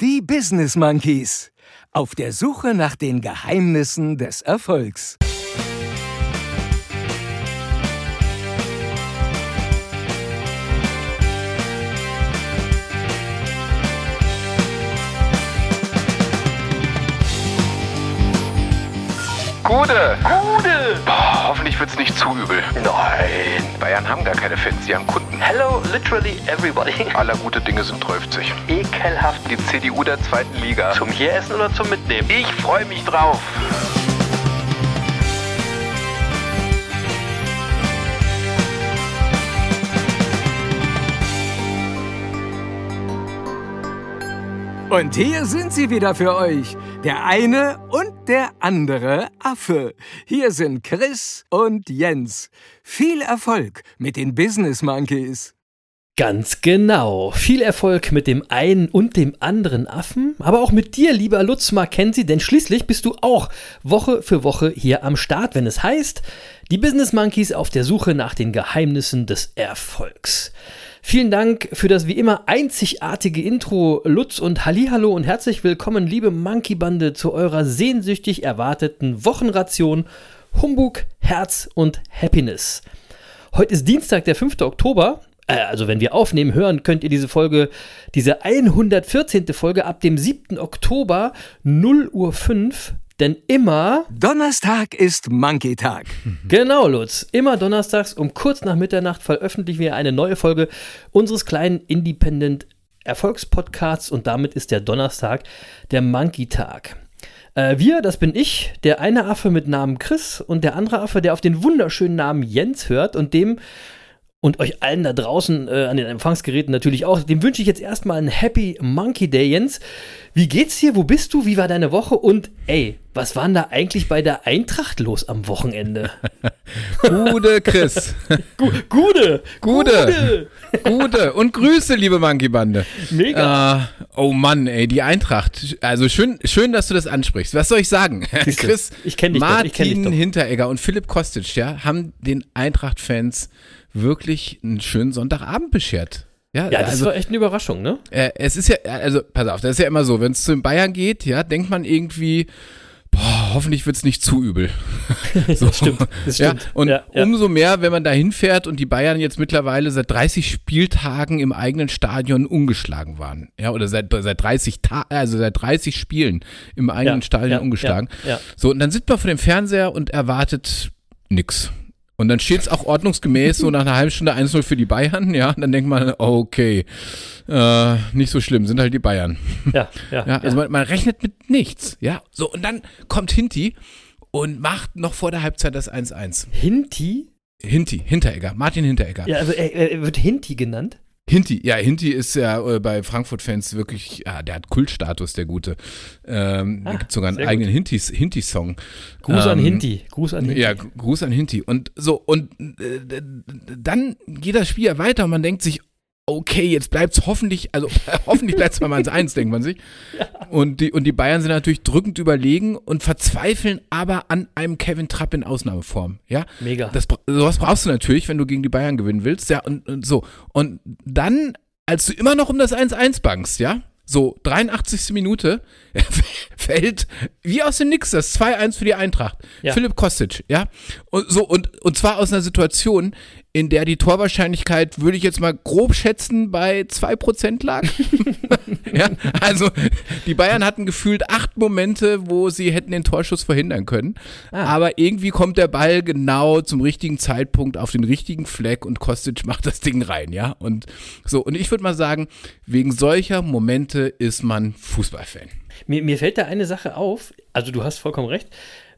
Die Business Monkeys. Auf der Suche nach den Geheimnissen des Erfolgs. Gude! Gude! Hoffentlich wird's nicht zu übel. Nein. Bayern haben gar keine Fans, sie haben Kunden. Hello, literally everybody. Aller gute Dinge sind 30. Ekelhaft. Die CDU der zweiten Liga. Zum hier essen oder zum Mitnehmen? Ich freue mich drauf. Und hier sind sie wieder für euch. Der eine und der andere Affe. Hier sind Chris und Jens. Viel Erfolg mit den Business Monkeys. Ganz genau. Viel Erfolg mit dem einen und dem anderen Affen, aber auch mit dir, lieber Lutz Mackenzie, denn schließlich bist du auch Woche für Woche hier am Start, wenn es heißt, die Business Monkeys auf der Suche nach den Geheimnissen des Erfolgs. Vielen Dank für das wie immer einzigartige Intro, Lutz und Hallihallo und herzlich willkommen, liebe Monkey-Bande, zu eurer sehnsüchtig erwarteten Wochenration Humbug, Herz und Happiness. Heute ist Dienstag, der 5. Oktober. Äh, Also, wenn wir aufnehmen, hören, könnt ihr diese Folge, diese 114. Folge ab dem 7. Oktober 0 Uhr 5, denn immer Donnerstag ist Monkey Tag. Genau, Lutz. Immer donnerstags um kurz nach Mitternacht veröffentlichen wir eine neue Folge unseres kleinen Independent Erfolgspodcasts und damit ist der Donnerstag der Monkey Tag. Äh, wir, das bin ich, der eine Affe mit Namen Chris und der andere Affe, der auf den wunderschönen Namen Jens hört und dem und euch allen da draußen äh, an den Empfangsgeräten natürlich auch. Dem wünsche ich jetzt erstmal einen Happy Monkey Day, Jens. Wie geht's dir? Wo bist du? Wie war deine Woche? Und ey, was war denn da eigentlich bei der Eintracht los am Wochenende? Gute Chris. Gu Gude! Gute. Gute. Und Grüße, liebe Monkey-Bande. Mega! Äh, oh Mann, ey, die Eintracht. Also schön, schön, dass du das ansprichst. Was soll ich sagen? Siehste, Chris, ich kenn dich doch, Martin ich kenn dich doch. Hinteregger und Philipp Kostic, ja, haben den Eintracht-Fans wirklich einen schönen Sonntagabend beschert. Ja, Ja, das also, war echt eine Überraschung, ne? äh, es ist ja, also pass auf, das ist ja immer so, wenn es zu den Bayern geht, ja, denkt man irgendwie, boah, hoffentlich wird es nicht zu übel. so. Das stimmt, das Ja, stimmt. und Ja, ja. umso mehr, wenn man da hinfährt und die Bayern jetzt mittlerweile seit 30 Spieltagen im eigenen Stadion ungeschlagen waren. Ja, oder seit, seit 30 Ta also seit 30 Spielen im eigenen Stadion ungeschlagen. So, und dann sitzt man vor dem Fernseher und erwartet nix. Und dann steht es auch ordnungsgemäß so nach einer halben Stunde 1-0 für die Bayern, ja. Und dann denkt man, okay, äh, nicht so schlimm, sind halt die Bayern. Ja, ja. Ja, also Man, man rechnet mit nichts, ja. So, und dann kommt Hinti und macht noch vor der Halbzeit das 1-1. Hinti? Hinti, Hinteregger, Martin Hinteregger. Ja, also er, er wird Hinti genannt. Hinti, ja, Hinti ist ja äh, bei Frankfurt-Fans wirklich, ja, der hat Kultstatus, der Gute. Ähm, Ah, da gibt sogar einen eigenen Hintis- Hinti-Song. Gruß an Ähm, Hinti. Gruß an Hinti. Ja, Gr- Gruß an Hinti. Und so, und äh, dann geht das Spiel ja weiter und man denkt sich, okay, jetzt bleibt's hoffentlich, also hoffentlich bleibt's mal 1-1, denkt man sich. Und die, und die Bayern sind natürlich drückend überlegen und verzweifeln aber an einem Kevin Trapp in Ausnahmeform. Ja, Mega. das, sowas brauchst du natürlich, wenn du gegen die Bayern gewinnen willst. Ja, und, und so. Und dann, als du immer noch um das 1-1 bangst, ja, so 83. Minute, fällt wie aus dem Nix das 2-1 für die Eintracht. Ja. Philipp Kostic, ja. Und so, und, und zwar aus einer Situation, in der die Torwahrscheinlichkeit, würde ich jetzt mal grob schätzen, bei 2% lag. ja, also die Bayern hatten gefühlt acht Momente, wo sie hätten den Torschuss verhindern können. Ah. Aber irgendwie kommt der Ball genau zum richtigen Zeitpunkt auf den richtigen Fleck und Kostic macht das Ding rein, ja. Und so, und ich würde mal sagen, wegen solcher Momente ist man Fußballfan. Mir, mir fällt da eine Sache auf. Also, du hast vollkommen recht.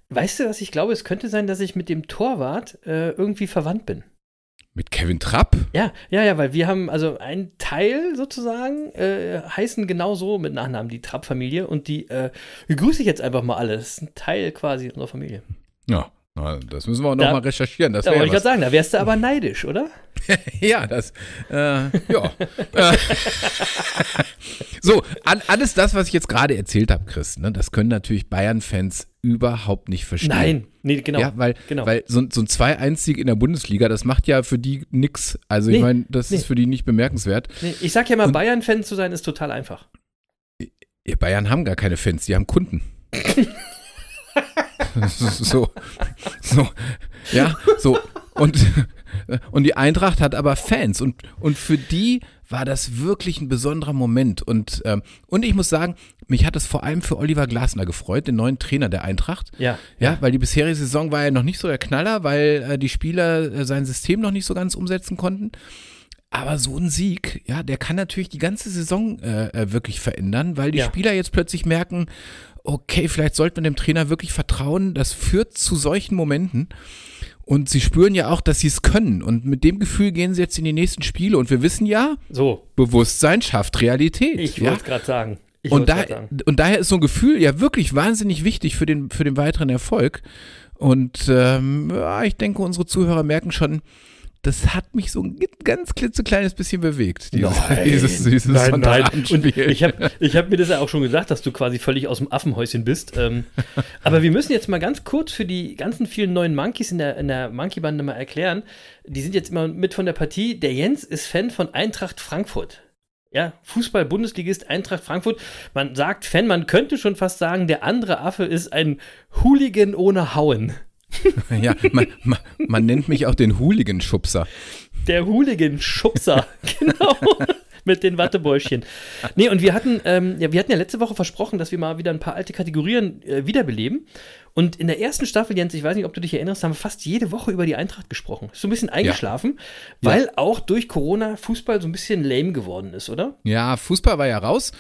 Weißt du, was ich glaube? Es könnte sein, dass ich mit dem Torwart äh, irgendwie verwandt bin. Mit Kevin Trapp? Ja, ja, ja, weil wir haben also ein Teil sozusagen äh, heißen genauso mit Nachnamen die Trapp-Familie und die äh, grüße ich jetzt einfach mal alle. Das ist ein Teil quasi unserer Familie. Ja, na, das müssen wir auch noch Da- mal recherchieren. Das Da wollte ich gerade sagen, da wärst du aber neidisch, oder? ja, das, äh, ja. Äh, so, an, alles das, was ich jetzt gerade erzählt habe, Chris, ne, das können natürlich Bayern-Fans überhaupt nicht verstehen. Nein, nee, genau. Ja, weil, genau. weil so, so ein 2-1-Sieg in der Bundesliga, das macht ja für die nix. Also ich Nee, meine, das nee. ist für die nicht bemerkenswert. Nee, ich sag ja mal, Bayern-Fan zu sein ist total einfach. Bayern haben gar keine Fans, die haben Kunden. so, so, ja, so. Und, und die Eintracht hat aber Fans und, und für die war das wirklich ein besonderer Moment. Und, ähm, und ich muss sagen, mich hat es vor allem für Oliver Glasner gefreut, den neuen Trainer der Eintracht. Ja. Ja, weil die bisherige Saison war ja noch nicht so der Knaller, weil äh, die Spieler äh, sein System noch nicht so ganz umsetzen konnten. Aber so ein Sieg, ja, der kann natürlich die ganze Saison äh, äh, wirklich verändern, weil die Ja. Spieler jetzt plötzlich merken, okay, vielleicht sollte man dem Trainer wirklich vertrauen. Das führt zu solchen Momenten. Und sie spüren ja auch, dass sie es können. Und mit dem Gefühl gehen sie jetzt in die nächsten Spiele. Und wir wissen ja, So, Bewusstsein schafft Realität. ich ja? wollte es gerade sagen. Ich und, da, sagen. und daher ist so ein Gefühl ja wirklich wahnsinnig wichtig für den, für den weiteren Erfolg. Und ähm, ja, ich denke, unsere Zuhörer merken schon, das hat mich so ein ganz klitzekleines bisschen bewegt, dieses, dieses, dieses nein, nein. Und ich habe ich hab mir das ja auch schon gesagt, dass du quasi völlig aus dem Affenhäuschen bist. Ähm, aber wir müssen jetzt mal ganz kurz für die ganzen vielen neuen Monkeys in der, in der Monkey-Bande mal erklären. Die sind jetzt immer mit von der Partie. Der Jens ist Fan von Eintracht Frankfurt. Ja, Fußball-Bundesligist Eintracht Frankfurt. Man sagt Fan, man könnte schon fast sagen, der andere Affe ist ein Hooligan ohne Hauen. ja, man, man, man nennt mich auch den Hooligan-Schubser. Der Hooligan-Schubser, genau. Mit den Wattebäuschen. Nee, und wir hatten, ähm, ja, wir hatten ja letzte Woche versprochen, dass wir mal wieder ein paar alte Kategorien äh, wiederbeleben. Und in der ersten Staffel, Jens, ich weiß nicht, ob du dich erinnerst, haben wir fast jede Woche über die Eintracht gesprochen. Ist so ein bisschen eingeschlafen, weil auch durch Corona Fußball so ein bisschen lame geworden ist, oder? Ja, Fußball war ja raus.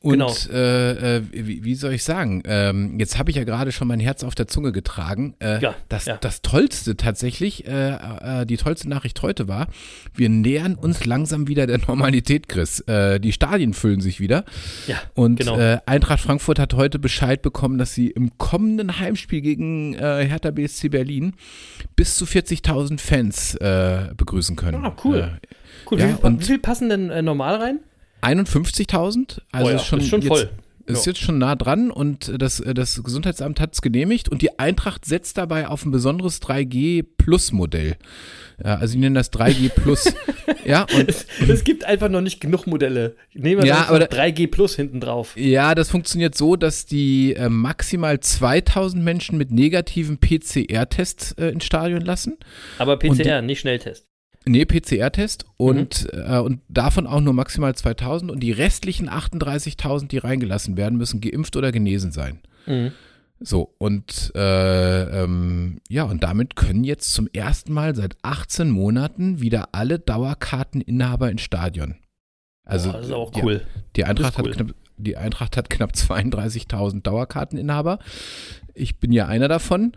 Und Genau. äh, äh, wie, wie soll ich sagen? Ähm, jetzt habe ich ja gerade schon mein Herz auf der Zunge getragen. Äh, Ja, das, ja. das Tollste tatsächlich, äh, äh, die tollste Nachricht heute war, wir nähern uns langsam wieder der Normalität, Chris. Äh, die Stadien füllen sich wieder. Ja, Und genau. Eintracht Frankfurt hat heute Bescheid bekommen, dass sie im kommenden Heimspiel gegen äh, Hertha BSC Berlin bis zu 40.000 Fans äh, begrüßen können. Ah, cool. Äh, Cool, ja, wie, viel, und- wie viel passen denn äh, normal rein? 51.000, also Oh ja, ist schon, ist schon voll. Ist jetzt schon nah dran und das, das Gesundheitsamt hat es genehmigt und die Eintracht setzt dabei auf ein besonderes 3G Plus Modell. Also sie nennen das 3G Plus. ja, und Es gibt einfach noch nicht genug Modelle. Nehmen wir Ja, aber da- 3G Plus hinten drauf. ja, das funktioniert so, dass die äh, maximal 2000 Menschen mit negativem PCR-Test äh, ins Stadion lassen. Aber PCR, nicht Schnelltest. Nee, PCR-Test und, Mhm. äh, und davon auch nur maximal 2000 und die restlichen 38.000, die reingelassen werden, müssen geimpft oder genesen sein. Mhm. So, und äh, ähm, ja, und damit können jetzt zum ersten Mal seit 18 Monaten wieder alle Dauerkarteninhaber ins Stadion. Also Boah, das ist auch die, cool. die, Eintracht ist hat knapp, die Eintracht hat knapp 32.000 Dauerkarteninhaber. Ich bin ja einer davon.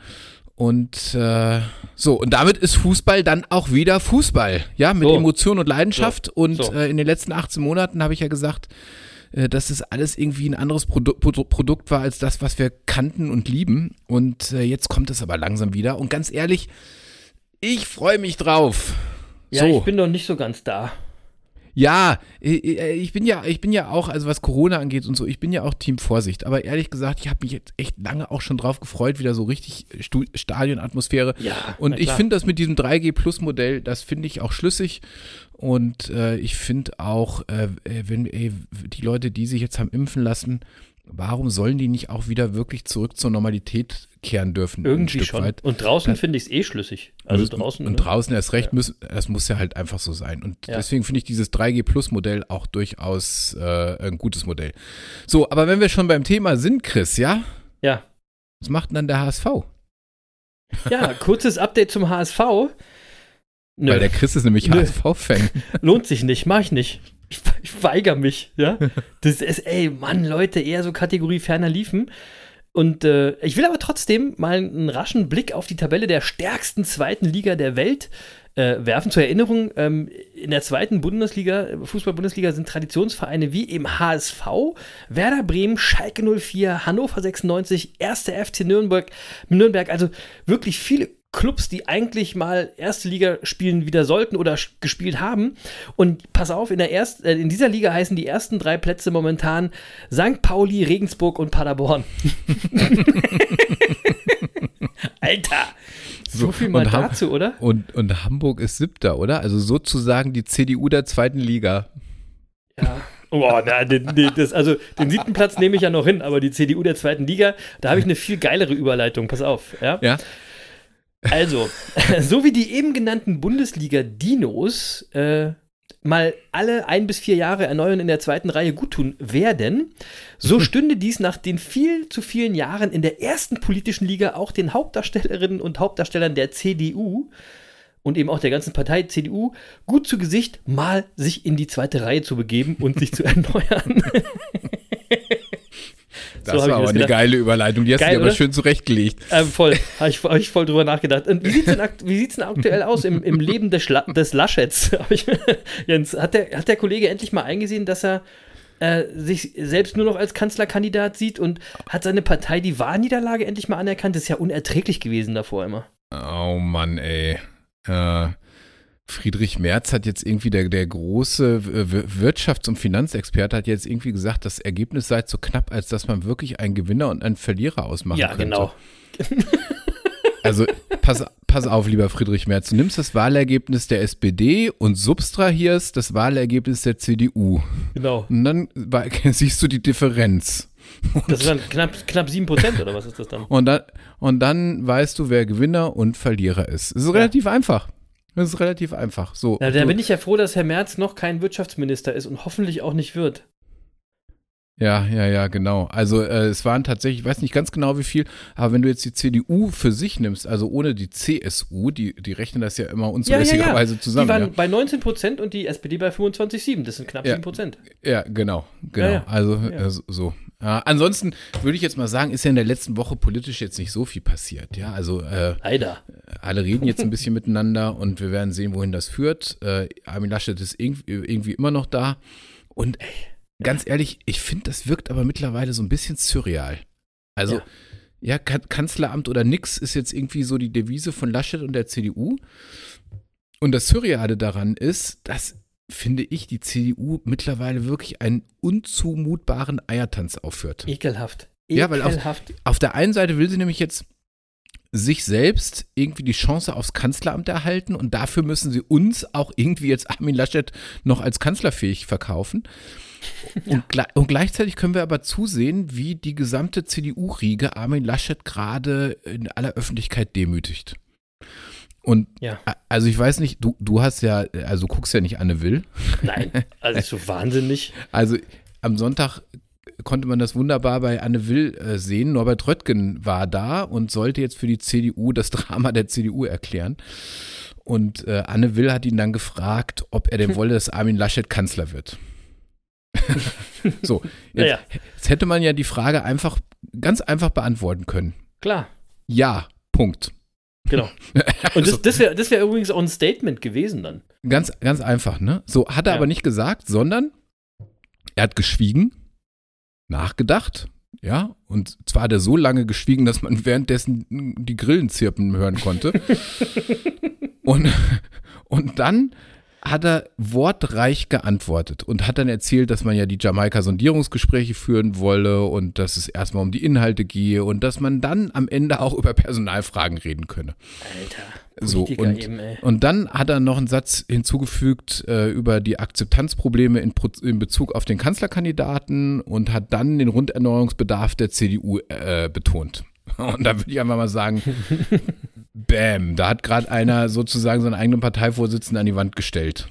Und äh, so, und damit ist Fußball dann auch wieder Fußball. Ja, mit So. Emotion und Leidenschaft. Und So. Äh, in den letzten 18 Monaten habe ich ja gesagt, äh, dass es alles irgendwie ein anderes Produ Produ Produkt war als das, was wir kannten und lieben. Und äh, jetzt kommt es aber langsam wieder. Und ganz ehrlich, ich freue mich drauf. Ja, so. ich bin noch nicht so ganz da. Ja, ich ich bin ja, ich bin ja auch, also was Corona angeht und so, ich bin ja auch Team Vorsicht. Aber ehrlich gesagt, ich habe mich jetzt echt lange auch schon drauf gefreut, wieder so richtig Stu Stadionatmosphäre. Ja, Und ich finde das mit diesem 3G Plus Modell, das finde ich auch schlüssig. Und äh, ich finde auch, äh, äh, wenn ey, die Leute, die sich jetzt haben impfen lassen, warum sollen die nicht auch wieder wirklich zurück zur Normalität kehren dürfen? Irgendwie schon. weit? Und draußen finde ich es eh schlüssig. Also draußen. Und ne? draußen erst recht, müssen, das muss ja halt einfach so sein. Und Ja. deswegen finde ich dieses 3G Plus Modell auch durchaus äh, ein gutes Modell. So, aber wenn wir schon beim Thema sind, Chris, ja? Ja. Was macht denn dann der HSV? Ja, kurzes Update zum HSV. Nö, Weil der Chris ist nämlich. HSV-Fan. lohnt sich nicht, mach ich nicht. Ich, ich weigere mich, ja. Das ist, ey, Mann, Leute, eher so Kategorie ferner liefen. Und äh, ich will aber trotzdem mal einen raschen Blick auf die Tabelle der stärksten zweiten Liga der Welt äh, werfen. Zur Erinnerung, ähm, in der zweiten Bundesliga, Fußball-Bundesliga sind Traditionsvereine wie eben HSV, Werder Bremen, Schalke 04, Hannover 96, 1. FC Nürnberg, Nürnberg, also wirklich viele Clubs, die eigentlich mal erste Liga spielen wieder sollten oder gespielt haben. Und pass auf, in, der erst, äh, in dieser Liga heißen die ersten drei Plätze momentan St. Pauli, Regensburg und Paderborn. Alter! So, viel mal Ham- dazu, oder? Und, und Hamburg ist siebter, oder? Also sozusagen die CDU der zweiten Liga. Ja. Oh, na, den, den, das, also den siebten Platz nehme ich ja noch hin, aber die CDU der zweiten Liga, da habe ich eine viel geilere Überleitung. Pass auf. Ja? Ja. Also, so wie die eben genannten Bundesliga-Dinos äh, mal alle ein bis vier Jahre erneuern in der zweiten Reihe guttun werden, so stünde dies nach den viel zu vielen Jahren in der ersten politischen Liga auch den Hauptdarstellerinnen und Hauptdarstellern der CDU und eben auch der ganzen Partei CDU gut zu Gesicht, mal sich in die zweite Reihe zu begeben und sich zu erneuern. Das ich war aber das eine geile Überleitung. Die hast Geil, du dir aber schön zurechtgelegt. Ähm, voll, habe ich, hab ich voll drüber nachgedacht. Und wie sieht es denn, denn aktuell aus im, im Leben des, Schla des Laschets? Jens, hat der, hat der Kollege endlich mal eingesehen, dass er äh, sich selbst nur noch als Kanzlerkandidat sieht und hat seine Partei die Wahlniederlage endlich mal anerkannt? Das ist ja unerträglich gewesen davor immer. Oh Mann, ey. Äh, Friedrich Merz hat jetzt irgendwie, der, der große Wir- Wirtschafts- und Finanzexperte hat jetzt irgendwie gesagt, das Ergebnis sei zu knapp, als dass man wirklich einen Gewinner und einen Verlierer ausmachen ja, könnte. genau. Also pass, pass auf, lieber Friedrich Merz, du nimmst das Wahlergebnis der SPD und substrahierst das Wahlergebnis der CDU. Genau. Und dann siehst du die Differenz. Das ist dann knapp, knapp 7% oder was ist das dann? Und dann, und dann weißt du, wer Gewinner und Verlierer ist. Es ist relativ einfach. Das ist relativ einfach. So, Na, da so, bin ich ja froh, dass Herr Merz noch kein Wirtschaftsminister ist und hoffentlich auch nicht wird. Ja, ja, ja, genau. Also äh, es waren tatsächlich, ich weiß nicht ganz genau wie viel, aber wenn du jetzt die CDU für sich nimmst, also ohne die CSU, die, die rechnen das ja immer unzulässigerweise zusammen. Die waren ja. bei 19% und die SPD bei 25,7. Das sind knapp Ja. 7%. Ja, genau, genau. Ja, ja. Also Ja. äh, so-. Ja, ansonsten würde ich jetzt mal sagen, ist ja in der letzten Woche politisch jetzt nicht so viel passiert. Ja, also äh, Leider. alle reden jetzt ein bisschen miteinander und wir werden sehen, wohin das führt. Äh, Armin Laschet ist irgendwie, irgendwie immer noch da. Und ey, ganz ehrlich, ich finde, das wirkt aber mittlerweile so ein bisschen surreal. Also, Ja. ja, Ka- Kanzleramt oder nix ist jetzt irgendwie so die Devise von Laschet und der CDU. Und das Surreale daran ist, dass, finde ich, die CDU mittlerweile wirklich einen unzumutbaren Eiertanz aufführt. Ekelhaft. Ja, weil auf- Ekelhaft. Auf der einen Seite will sie nämlich jetzt sich selbst irgendwie die Chance aufs Kanzleramt erhalten und dafür müssen sie uns auch irgendwie jetzt Armin Laschet noch als kanzlerfähig verkaufen. Und, gle und gleichzeitig können wir aber zusehen, wie die gesamte CDU-Riege Armin Laschet gerade in aller Öffentlichkeit demütigt. Und Ja. also ich weiß nicht, du, du hast ja, also du guckst ja nicht Anne Will. Nein, also so wahnsinnig. Also am Sonntag konnte man das wunderbar bei Anne Will äh, sehen. Norbert Röttgen war da und sollte jetzt für die CDU das Drama der CDU erklären. Und äh, Anne Will hat ihn dann gefragt, ob er denn wolle, dass Armin Laschet Kanzler wird. so, jetzt, Naja, jetzt hätte man ja die Frage einfach, ganz einfach beantworten können. klar. Ja, Punkt. Genau. Und Also- das, das wäre das wär übrigens auch ein Statement gewesen dann. Ganz, ganz einfach, ne? So hat er Ja. aber nicht gesagt, sondern er hat geschwiegen, nachgedacht, ja, und zwar hat er so lange geschwiegen, dass man währenddessen die Grillen zirpen hören konnte. und, und dann hat er wortreich geantwortet und hat dann erzählt, dass man ja die Jamaika-Sondierungsgespräche führen wolle und dass es erstmal um die Inhalte gehe und dass man dann am Ende auch über Personalfragen reden könne. Alter. So, Politiker und, eben, und dann hat er noch einen Satz hinzugefügt äh, über die Akzeptanzprobleme in, in Bezug auf den Kanzlerkandidaten und hat dann den Runderneuerungsbedarf der CDU äh, betont. Und da würde ich einfach mal sagen, bam, da hat gerade einer sozusagen seinen eigenen Parteivorsitzenden an die Wand gestellt.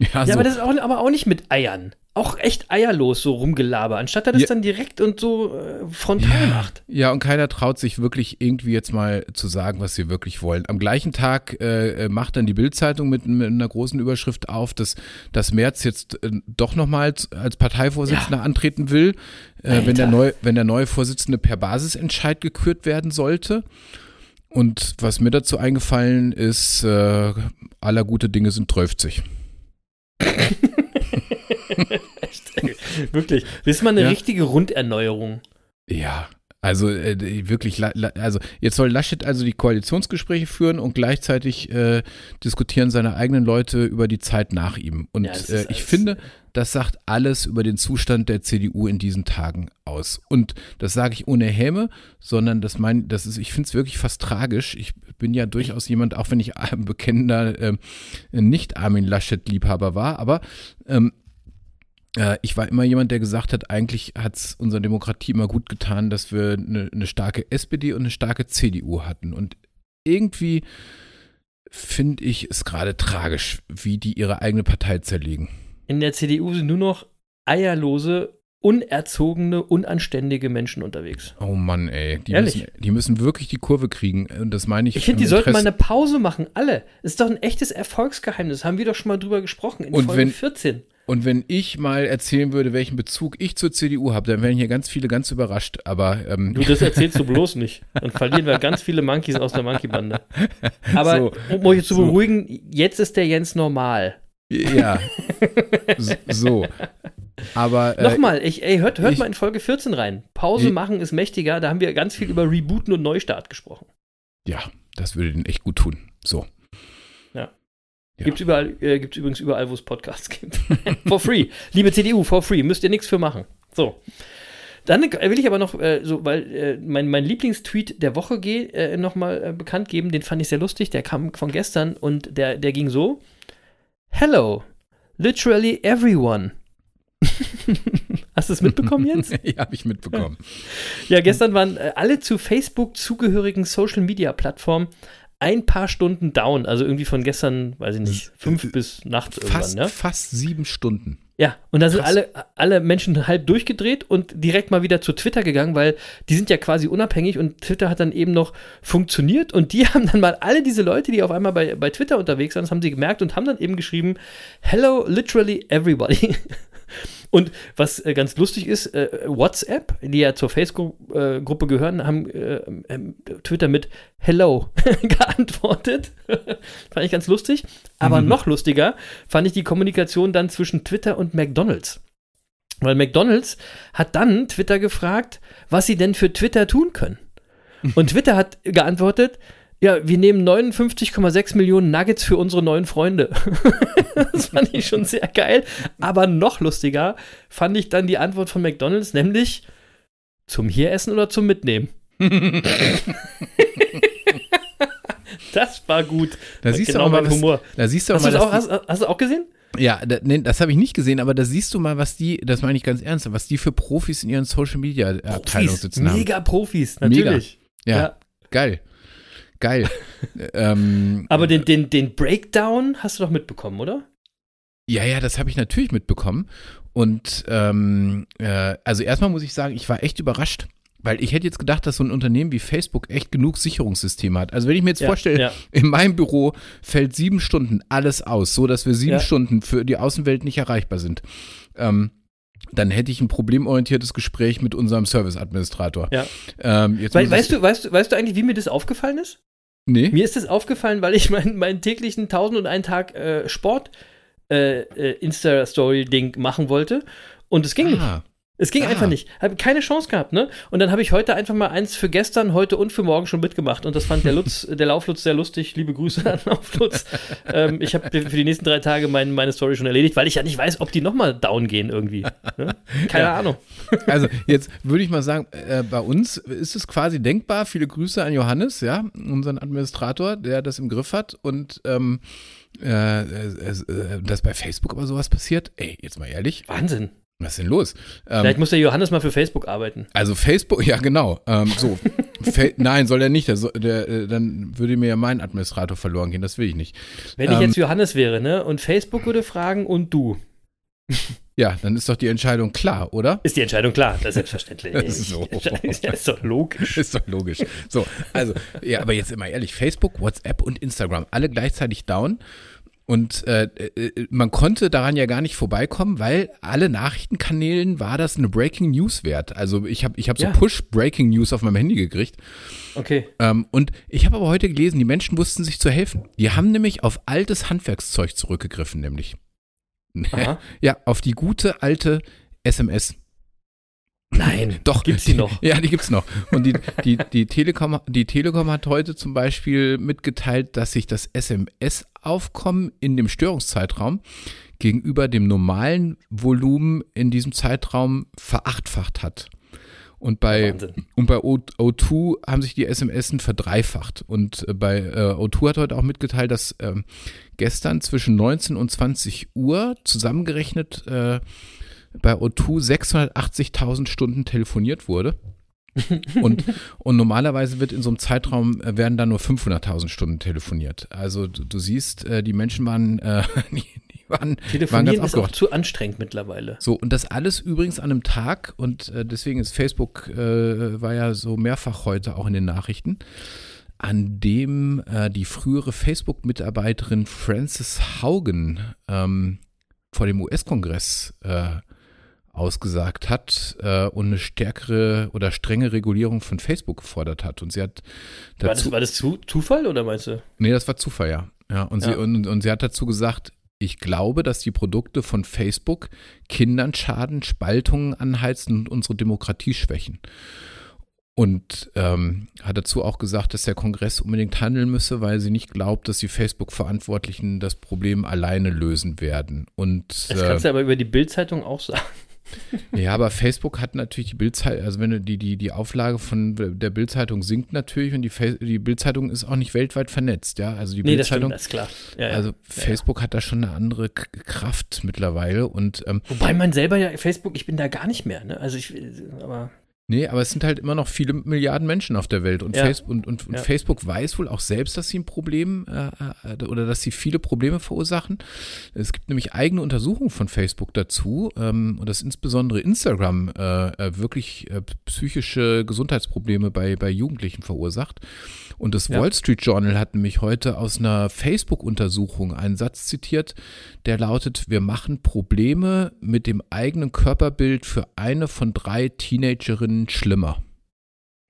Ja, Ja, so. aber das ist auch, aber auch nicht mit Eiern. Auch echt eierlos so rumgelaber, anstatt er das Ja. dann direkt und so äh, frontal macht. Ja, und keiner traut sich wirklich irgendwie jetzt mal zu sagen, was sie wirklich wollen. Am gleichen Tag äh, macht dann die Bild-Zeitung mit, mit einer großen Überschrift auf, dass, dass Merz jetzt äh, doch nochmal als, Parteivorsitzender antreten will, äh, wenn, der neu, wenn der neue Vorsitzende per Basisentscheid gekürt werden sollte. Und was mir dazu eingefallen ist, äh, aller gute Dinge sind 30. Wirklich. Das ist mal eine Ja. richtige Runderneuerung. Ja, also äh, wirklich, also jetzt soll Laschet also die Koalitionsgespräche führen und gleichzeitig äh, diskutieren seine eigenen Leute über die Zeit nach ihm. Und Ja, äh, ich finde, das sagt alles über den Zustand der CDU in diesen Tagen aus. Und das sage ich ohne Häme, sondern das mein, das ist, ich finde es wirklich fast tragisch. Ich bin ja durchaus jemand, auch wenn ich ein bekennender ähm, nicht Armin Laschet-Liebhaber war, aber ähm, äh, ich war immer jemand, der gesagt hat, eigentlich hat es unserer Demokratie immer gut getan, dass wir eine, eine starke SPD und eine starke CDU hatten. Und irgendwie finde ich es gerade tragisch, wie die ihre eigene Partei zerlegen. In der CDU sind nur noch eierlose, unerzogene, unanständige Menschen unterwegs. Oh Mann, ey. Die, Ehrlich? müssen, die müssen wirklich die Kurve kriegen. Und das meine ich. Ich finde, die sollten mal eine Pause machen, alle. Das ist doch ein echtes Erfolgsgeheimnis. Haben wir doch schon mal drüber gesprochen in Und Folge wenn- 14. Und wenn ich mal erzählen würde, welchen Bezug ich zur CDU habe, dann wären hier ganz viele ganz überrascht. Aber ähm, Du, das erzählst du bloß nicht. Dann verlieren wir ganz viele Monkeys aus der Monkey-Bande. Aber So. um euch zu So. beruhigen, jetzt ist der Jens normal. ja, so. Aber äh, Nochmal, ich, ey, hört, hört ich- mal in Folge 14 rein. Pause Ich- machen ist mächtiger. Da haben wir ganz viel über Rebooten und Neustart gesprochen. ja, das würde den echt gut tun. So. Ja. Gibt's überall, äh, gibt's übrigens überall, wo es Podcasts gibt. for free. Liebe CDU, for free. Müsst ihr nichts für machen. So. Dann will ich aber noch, äh, so, weil äh, mein, mein Lieblingstweet der Woche äh, nochmal äh, bekannt geben. Den fand ich sehr lustig. Der kam von gestern und der, der ging so: Hello, literally everyone. Hast du es mitbekommen, Jens? ja, habe ich mitbekommen. Ja, gestern waren äh, alle zu Facebook zugehörigen Social Media Plattformen ein paar Stunden down. Also irgendwie von gestern, weiß ich nicht, fünf bis nachts irgendwann, Fast, ne? fast sieben Stunden. Ja, und da sind Krass. alle, alle Menschen halb durchgedreht und direkt mal wieder zu Twitter gegangen, weil die sind ja quasi unabhängig und Twitter hat dann eben noch funktioniert und die haben dann mal alle diese Leute, die auf einmal bei, bei Twitter unterwegs waren, das haben sie gemerkt und haben dann eben geschrieben, hello literally everybody. Und was äh, ganz lustig ist, äh, WhatsApp, die ja zur Facebook-Gruppe gehören, haben äh, ähm, Twitter mit Hello geantwortet. fand ich ganz lustig. Aber noch lustiger fand ich die Kommunikation dann zwischen Twitter und McDonalds. Weil McDonalds hat dann Twitter gefragt, was sie denn für Twitter tun können. Und Twitter hat geantwortet, ja, wir nehmen 59,6 Millionen Nuggets für unsere neuen Freunde. das fand ich schon sehr geil. Aber noch lustiger fand ich dann die Antwort von McDonalds, nämlich zum hier essen oder zum Mitnehmen. das war gut. Da siehst genau du auch mal, was, Humor. da siehst du auch Hast, mal, auch, hast, hast du auch gesehen? ja, da, nee, das habe ich nicht gesehen, aber da siehst du mal, was die, das meine ich ganz ernst, was die für Profis in ihren Social Media Abteilungen sitzen haben. Mega Profis, natürlich. Ja, Ja. geil. Geil. ähm, Aber den, den, den Breakdown hast du doch mitbekommen, oder? Ja, ja, das habe ich natürlich mitbekommen. Und ähm, äh, also erstmal muss ich sagen, ich war echt überrascht, weil ich hätte jetzt gedacht, dass so ein Unternehmen wie Facebook echt genug Sicherungssysteme hat. Also wenn ich mir jetzt Ja, vorstelle, ja. in meinem Büro fällt sieben Stunden alles aus, so dass wir sieben Ja. Stunden für die Außenwelt nicht erreichbar sind. Ähm, dann hätte ich ein problemorientiertes Gespräch mit unserem Service-Administrator. Ja. Ähm, ich- weißt, du, weißt, du, weißt du eigentlich, wie mir das aufgefallen ist? Nee? Mir ist das aufgefallen, weil ich meinen meinen täglichen 1001 Tag äh, Sport äh, äh, Insta-Story-Ding machen wollte. Und es ging nicht. Es ging Ah. einfach nicht. Habe keine Chance gehabt, ne? Und dann habe ich heute einfach mal eins für gestern, heute und für morgen schon mitgemacht. Und das fand der Lutz, der Lauflutz sehr lustig. Liebe Grüße an Lauflutz. ähm, ich habe für die nächsten drei Tage mein, meine Story schon erledigt, weil ich ja nicht weiß, ob die nochmal down gehen irgendwie. Ne? Keine Ja. Ahnung. Also jetzt würde ich mal sagen, äh, bei uns ist es quasi denkbar. Viele Grüße an Johannes, ja, unseren Administrator, der das im Griff hat. Und ähm, äh, äh, äh, dass bei Facebook aber sowas passiert, ey, jetzt mal ehrlich, Wahnsinn. Was ist denn los? Ähm, Vielleicht muss der Johannes mal für Facebook arbeiten. also Facebook, ja genau, ähm, so. Nein, soll er nicht, der, der, äh, dann würde mir ja mein Administrator verloren gehen, das will ich nicht. Wenn ich Ähm, jetzt Johannes wäre, ne? Und Facebook würde fragen und du. Ja, dann ist doch die Entscheidung klar, oder? Ist die Entscheidung klar? Das ist selbstverständlich. Das ist so. Ja, ist doch logisch. Ist doch logisch. So, also, ja, aber jetzt immer ehrlich, Facebook, WhatsApp und Instagram, alle gleichzeitig down. Und äh, äh, man konnte daran ja gar nicht vorbeikommen, weil alle Nachrichtenkanälen war das eine Breaking News wert. Also ich habe ich hab so Ja. Push Breaking News auf meinem Handy gekriegt. Okay. Ähm, und ich habe aber heute gelesen, die Menschen wussten sich zu helfen. Die haben nämlich auf altes Handwerkszeug zurückgegriffen, nämlich. Ja, auf die gute alte SMS. Nein. Doch. Gibt's die noch? Ja, die gibt's noch. Und die, die, die, Telekom, die Telekom hat heute zum Beispiel mitgeteilt, dass sich das SMS-Aufkommen in dem Störungszeitraum gegenüber dem normalen Volumen in diesem Zeitraum verachtfacht hat. Und bei, Wahnsinn. und bei O- O2 haben sich die SMS verdreifacht. Und äh, bei äh, O2 hat heute auch mitgeteilt, dass ähm, gestern zwischen 19 und 20 Uhr zusammengerechnet äh, bei O2 680.000 Stunden telefoniert wurde. und, und normalerweise wird in so einem Zeitraum äh, werden da nur 500.000 Stunden telefoniert. Also du, du siehst, äh, die Menschen waren, äh, die, die waren, waren Telefonieren ganz ist auch zu anstrengend mittlerweile. So, und das alles übrigens an einem Tag, und äh, deswegen ist Facebook, äh, war ja so mehrfach heute auch in den Nachrichten, an dem äh, die frühere Facebook-Mitarbeiterin Frances Haugen ähm, vor dem US-Kongress äh, ausgesagt hat äh, und eine stärkere oder strenge Regulierung von Facebook gefordert hat. Und sie hat War das, war das zu, Zufall oder meinst du? Nee, das war Zufall, ja. ja, und, Sie, Ja. und, und sie hat dazu gesagt, ich glaube, dass die Produkte von Facebook Kindern schaden, Spaltungen anheizen und unsere Demokratie schwächen. Und ähm, hat dazu auch gesagt, dass der Kongress unbedingt handeln müsse, weil sie nicht glaubt, dass die Facebook-Verantwortlichen das Problem alleine lösen werden. Und Das äh, kannst du aber über die Bildzeitung auch sagen. Ja, aber Facebook hat natürlich die Bildzeitung, also wenn du die, die, die Auflage von der Bildzeitung sinkt natürlich und die, Fa- die Bildzeitung ist auch nicht weltweit vernetzt, ja. Also die Nee, das stimmt, Bildzeitung, das ist klar. Ja, ja. also Facebook hat da schon eine andere Kraft mittlerweile und ähm, Wobei man selber ja, Facebook, ich bin da gar nicht mehr, ne? Also ich, aber nee, aber es sind halt immer noch viele Milliarden Menschen auf der Welt und, Ja. Facebook, und, und, und Ja. Facebook weiß wohl auch selbst, dass sie ein Problem äh, äh, oder dass sie viele Probleme verursachen. Es gibt nämlich eigene Untersuchungen von Facebook dazu ähm, und dass insbesondere Instagram äh, äh, wirklich äh, psychische Gesundheitsprobleme bei, bei Jugendlichen verursacht. Und das Ja. Wall Street Journal hat nämlich heute aus einer Facebook-Untersuchung einen Satz zitiert, der lautet, wir machen Probleme mit dem eigenen Körperbild für eine von drei Teenagerinnen schlimmer.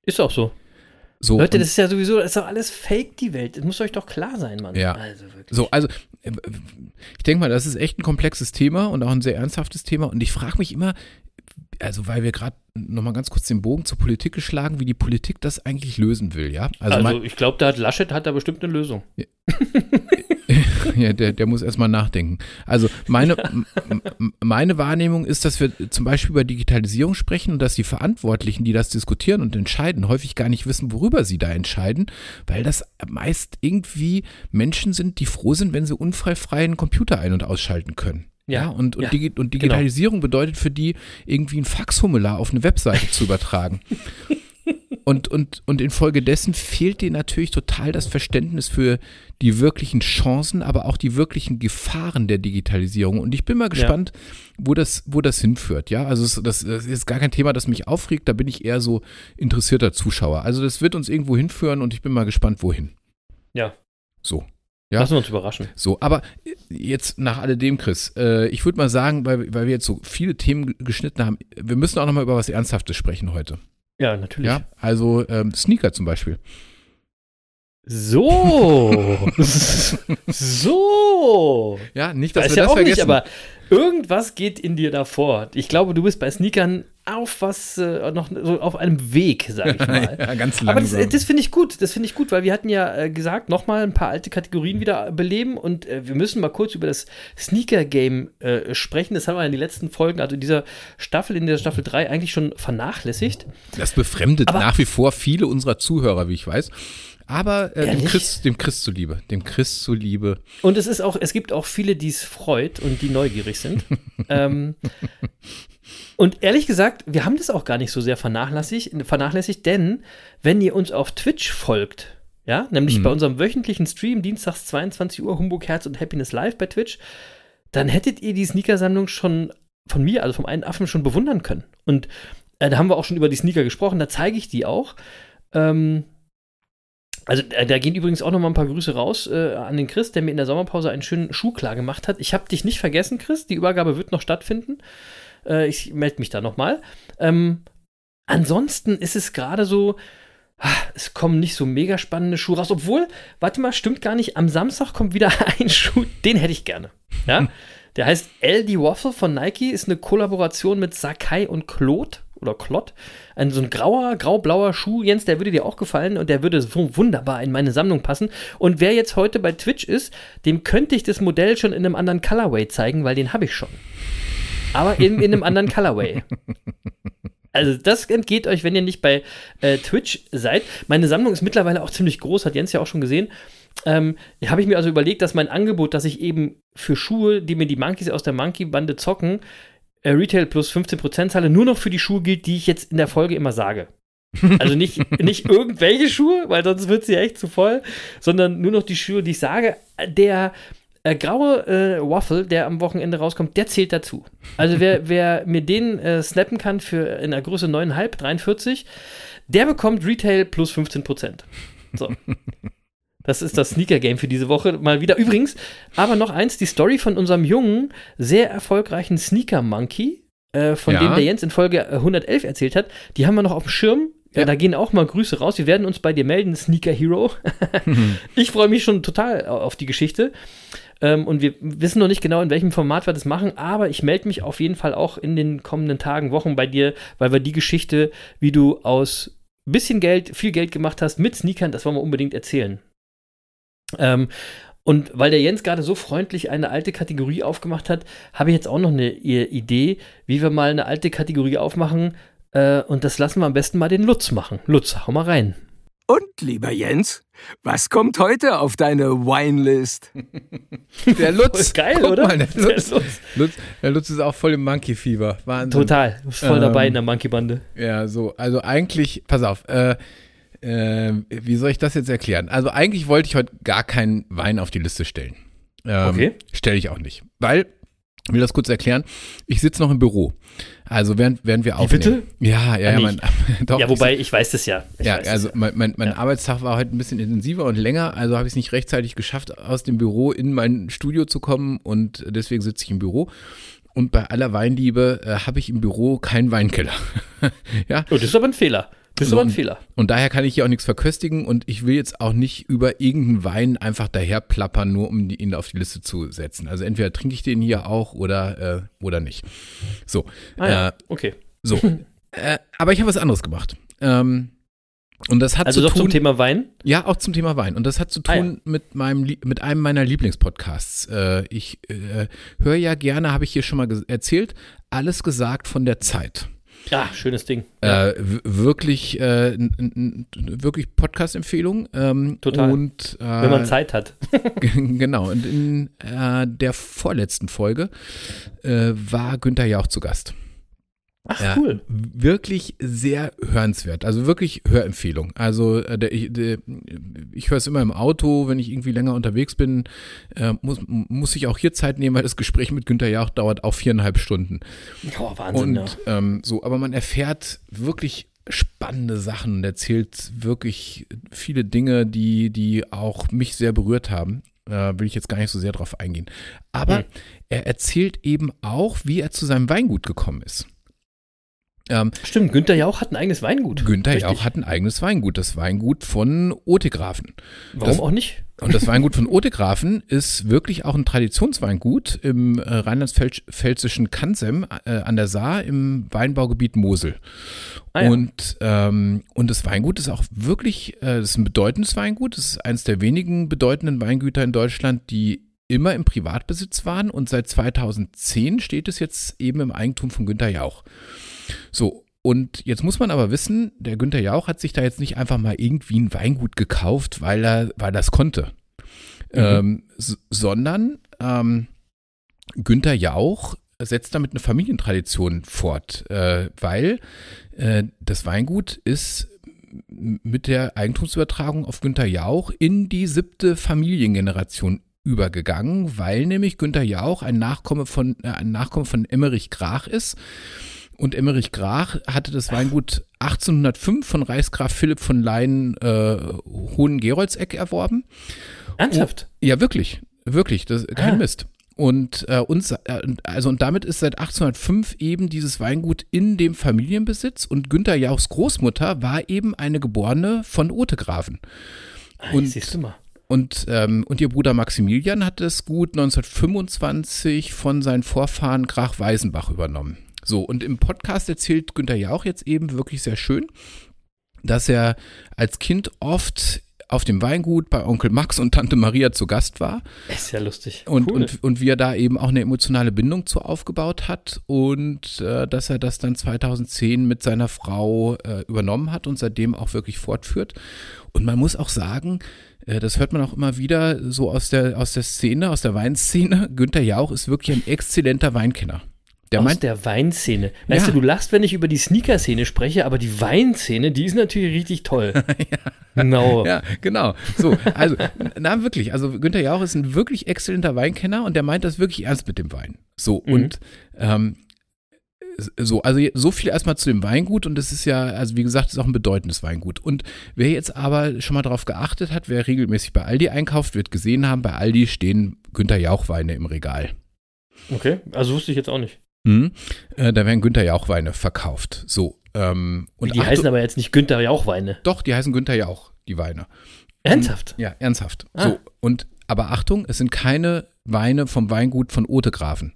ist auch so. So, Leute, das ist ja sowieso, das ist doch alles Fake, die Welt. Das muss euch doch klar sein, Mann. Ja. Also wirklich. So, also ich denke mal, das ist echt ein komplexes Thema und auch ein sehr ernsthaftes Thema. Und ich frage mich immer, also weil wir gerade nochmal ganz kurz den Bogen zur Politik geschlagen, wie die Politik das eigentlich lösen will, ja? Also, Also, mein, ich glaube, da hat Laschet hat da bestimmt eine Lösung. ja, der, der muss erstmal nachdenken. Also meine, meine Wahrnehmung ist, dass wir zum Beispiel über Digitalisierung sprechen und dass die Verantwortlichen, die das diskutieren und entscheiden, häufig gar nicht wissen, worüber sie da entscheiden, weil das meist irgendwie Menschen sind, die froh sind, wenn sie unfrei freien Computer ein- und ausschalten können. Ja, Ja, und, und, ja, Digi und Digitalisierung bedeutet für die, irgendwie ein Faxformular auf eine Webseite zu übertragen. Und, und, und infolgedessen fehlt dir natürlich total das Verständnis für die wirklichen Chancen, aber auch die wirklichen Gefahren der Digitalisierung. Und ich bin mal gespannt, wo, das, wo das hinführt. Ja, also es, das, das ist gar kein Thema, das mich aufregt. Da bin ich eher so interessierter Zuschauer. Also das wird uns irgendwo hinführen und ich bin mal gespannt, wohin. Ja. So. Ja. Lassen wir uns überraschen. So, aber jetzt nach alledem, Chris, äh, ich würde mal sagen, weil, weil wir jetzt so viele Themen ge- geschnitten haben, wir müssen auch nochmal über was Ernsthaftes sprechen heute. Ja, natürlich. Ja, also ähm, Sneaker zum Beispiel. So. so. Ja, nicht, Weiß dass wir ja das auch vergessen. nicht, aber irgendwas geht in dir davor. Ich glaube, du bist bei Sneakern auf was, äh, noch so auf einem Weg, sag ich mal. ja, ganz Aber das, langsam. das finde ich gut, das finde ich gut, weil wir hatten ja äh, gesagt, nochmal ein paar alte Kategorien wieder beleben und äh, wir müssen mal kurz über das Sneaker-Game äh, sprechen. Das haben wir in den letzten Folgen, also in dieser Staffel, in der Staffel 3 eigentlich schon vernachlässigt. das befremdet Aber- nach wie vor viele unserer Zuhörer, wie ich weiß. Aber äh, dem? Chris, dem Chris zuliebe, dem Chris zuliebe. Und es ist auch, es gibt auch viele, die es freut und die neugierig sind. ähm, und ehrlich gesagt, wir haben das auch gar nicht so sehr vernachlässigt, vernachlässigt, denn wenn ihr uns auf Twitch folgt, ja, nämlich Mhm. bei unserem wöchentlichen Stream, dienstags 22 Uhr, Humbug Herz und Happiness Live bei Twitch, dann hättet ihr die Sneakersammlung schon von mir, also vom einen Affen, schon bewundern können. Und äh, da haben wir auch schon über die Sneaker gesprochen, da zeige ich die auch. Ähm, also äh, da gehen übrigens auch noch mal ein paar Grüße raus äh, an den Chris, der mir in der Sommerpause einen schönen Schuh klar gemacht hat. Ich habe dich nicht vergessen, Chris. Die Übergabe wird noch stattfinden. Äh, ich melde mich da noch mal. Ähm, ansonsten ist es gerade so, ah, es kommen nicht so mega spannende Schuhe raus. Obwohl, warte mal, stimmt gar nicht. Am Samstag kommt wieder ein Schuh, den hätte ich gerne. Ja? Der heißt LD Waffle von Nike, ist eine Kollaboration mit Sakai und Claude oder Klott. Ein so ein grauer, grau-blauer Schuh, Jens, der würde dir auch gefallen und der würde so wunderbar in meine Sammlung passen. Und wer jetzt heute bei Twitch ist, dem könnte ich das Modell schon in einem anderen Colorway zeigen, weil den habe ich schon. Aber in, in einem anderen Colorway. Also das entgeht euch, wenn ihr nicht bei äh, Twitch seid. Meine Sammlung ist mittlerweile auch ziemlich groß, hat Jens ja auch schon gesehen. Ähm, habe ich mir also überlegt, dass mein Angebot, dass ich eben für Schuhe, die mir die Monkeys aus der Monkey-Bande zocken, äh, Retail plus 15% zahle, nur noch für die Schuhe gilt, die ich jetzt in der Folge immer sage. Also nicht, nicht irgendwelche Schuhe, weil sonst wird sie echt zu voll, sondern nur noch die Schuhe, die ich sage. Der äh, graue äh, Waffle, der am Wochenende rauskommt, der zählt dazu. Also wer, wer mir den äh, snappen kann für in der Größe 9,5, 43, der bekommt Retail plus 15%. So. Das ist das Sneaker-Game für diese Woche mal wieder. Übrigens, aber noch eins, die Story von unserem jungen, sehr erfolgreichen Sneaker-Monkey, äh, von Ja. dem der Jens in Folge äh, 111 erzählt hat, die haben wir noch auf dem Schirm. Ja. Ja. Da gehen auch mal Grüße raus. Wir werden uns bei dir melden, Sneaker Hero. ich freue mich schon total auf die Geschichte. Ähm, und wir wissen noch nicht genau, in welchem Format wir das machen, aber ich melde mich auf jeden Fall auch in den kommenden Tagen, Wochen bei dir, weil wir die Geschichte, wie du aus bisschen Geld, viel Geld gemacht hast mit Sneakern, das wollen wir unbedingt erzählen. Ähm, und weil der Jens gerade so freundlich eine alte Kategorie aufgemacht hat, habe ich jetzt auch noch eine I- Idee, wie wir mal eine alte Kategorie aufmachen. Äh, und das lassen wir am besten mal den Lutz machen. Lutz, hau mal rein. Und, lieber Jens, was kommt heute auf deine Winelist? Der Lutz. Geil, Guck oder? Mal, der, Der Lutz, Lutz. Lutz, der Lutz ist auch voll im Monkey-Fieber. Wahnsinn. Total. Voll dabei Ähm, in der Monkey-Bande. Ja, so. Also eigentlich, pass auf, äh, äh, wie soll ich das jetzt erklären? Also eigentlich wollte ich heute gar keinen Wein auf die Liste stellen. Ähm, Okay. Stelle ich auch nicht. Weil, ich will das kurz erklären, ich sitze noch im Büro. Also während, während wir aufnehmen. bitte? Ja, ja, ja, Ah, mein, doch, ja, wobei, ich weiß das ja. Ich ja, also das mein, mein, mein Ja. Arbeitstag war heute ein bisschen intensiver und länger, also habe ich es nicht rechtzeitig geschafft, aus dem Büro in mein Studio zu kommen und deswegen sitze ich im Büro. Und bei aller Weinliebe äh, habe ich im Büro keinen Weinkeller. ja, Oh, das ist aber ein Fehler. Das ist So, aber ein Fehler. und daher kann ich hier auch nichts verköstigen und ich will jetzt auch nicht über irgendeinen Wein einfach daher plappern, nur um ihn auf die Liste zu setzen. Also entweder trinke ich den hier auch oder, äh, oder nicht. So, Ah, ja. äh, okay. so. äh, aber ich habe was anderes gemacht. Ähm, und das hat Also zu doch tun, zum Thema Wein. ja, auch zum Thema Wein. Und das hat zu Ah, tun mit meinem, mit einem meiner Lieblingspodcasts. Äh, ich äh, höre ja gerne, habe ich hier schon mal erzählt, alles gesagt von der Zeit. Ja, schönes Ding. Äh, wirklich, äh, wirklich Podcast-Empfehlung. Ähm, Total. Und, äh, Wenn man Zeit hat. genau. Und in äh, der vorletzten Folge äh, war Günther Jauch zu Gast. Ach, Ja, cool. Wirklich sehr hörenswert. Also wirklich Hörempfehlung. Also äh, der, ich- der, ich höre es immer im Auto, wenn ich irgendwie länger unterwegs bin, äh, muss, muss ich auch hier Zeit nehmen, weil das Gespräch mit Günther Jauch dauert auch viereinhalb Stunden. Oh, Wahnsinn, ja. Und ähm, so, aber man erfährt wirklich spannende Sachen und erzählt wirklich viele Dinge, die, die auch mich sehr berührt haben. Äh, will ich jetzt gar nicht so sehr drauf eingehen. Aber Hm. er erzählt eben auch, wie er zu seinem Weingut gekommen ist. Ähm, Stimmt, Günther Jauch hat ein eigenes Weingut. Günther Richtig. Jauch hat ein eigenes Weingut, das Weingut von Otegrafen. Warum das- auch nicht? Und das Weingut von Otegrafen ist wirklich auch ein Traditionsweingut im äh, rheinland-pfälzischen Kansem äh, an der Saar im Weinbaugebiet Mosel. Ah, ja. und, ähm, und das Weingut ist auch wirklich, äh, das ist ein bedeutendes Weingut. Das ist eines der wenigen bedeutenden Weingüter in Deutschland, die immer im Privatbesitz waren und seit 2010 steht es jetzt eben im Eigentum von Günter Jauch. So, und jetzt muss man aber wissen, der Günther Jauch hat sich da jetzt nicht einfach mal irgendwie ein Weingut gekauft, weil er, weil es konnte. Ähm, s- sondern ähm, Günther Jauch setzt damit eine Familientradition fort, äh, weil äh, das Weingut ist mit der Eigentumsübertragung auf Günther Jauch in die siebte Familiengeneration übergegangen, weil nämlich Günther Jauch ein Nachkomme von, äh, ein Nachkomme von Emmerich Grach ist. Und Emmerich Grach hatte das Weingut 1805 von Reichsgraf Philipp von Leyen äh, Hohengeroldseck erworben. Ernsthaft? Ja, wirklich. Wirklich. Das kein Ah. Mist. Und äh, uns, äh, also und damit ist seit 1805 eben dieses Weingut in dem Familienbesitz und Günther Jauchs Großmutter war eben eine geborene von Otegrafen. Ah, Und- siehst du mal. Und, ähm, und ihr Bruder Maximilian hat das Gut 1925 von seinen Vorfahren Grach Weisenbach übernommen. So, und im Podcast erzählt Günther Jauch jetzt eben wirklich sehr schön, dass er als Kind oft auf dem Weingut bei Onkel Max und Tante Maria zu Gast war Ist ja lustig. und, cool. und, und wie er da eben auch eine emotionale Bindung zu aufgebaut hat und äh, dass er das dann 2010 mit seiner Frau äh, übernommen hat und seitdem auch wirklich fortführt. Und man muss auch sagen, äh, das hört man auch immer wieder so aus der, aus der Szene, aus der Weinszene, Günther Jauch ist wirklich ein exzellenter Weinkenner. Der Aus meint, der Weinszene. Weißt Ja. du, du lachst, wenn ich über die Sneaker-Szene spreche, aber die Weinszene, die ist natürlich richtig toll. Genau. Ja, genau. So, also, na wirklich, also Günther Jauch ist ein wirklich exzellenter Weinkenner und der meint das wirklich ernst mit dem Wein. So, Mhm. und ähm, so, also so viel erstmal zu dem Weingut und das ist ja, also wie gesagt, ist auch ein bedeutendes Weingut. Und wer jetzt aber schon mal darauf geachtet hat, wer regelmäßig bei Aldi einkauft, wird gesehen haben, bei Aldi stehen Günther Jauch Weine im Regal. Okay, also wusste ich jetzt auch nicht. Mhm. Äh, da werden Günther Jauch Weine verkauft. So, ähm, und die Achtung- heißen aber jetzt nicht Günther Jauchweine. doch, die heißen Günther Jauch, die Weine. Ernsthaft? Ja, ernsthaft. Ah. So, und aber Achtung, es sind keine Weine vom Weingut von Otegrafen.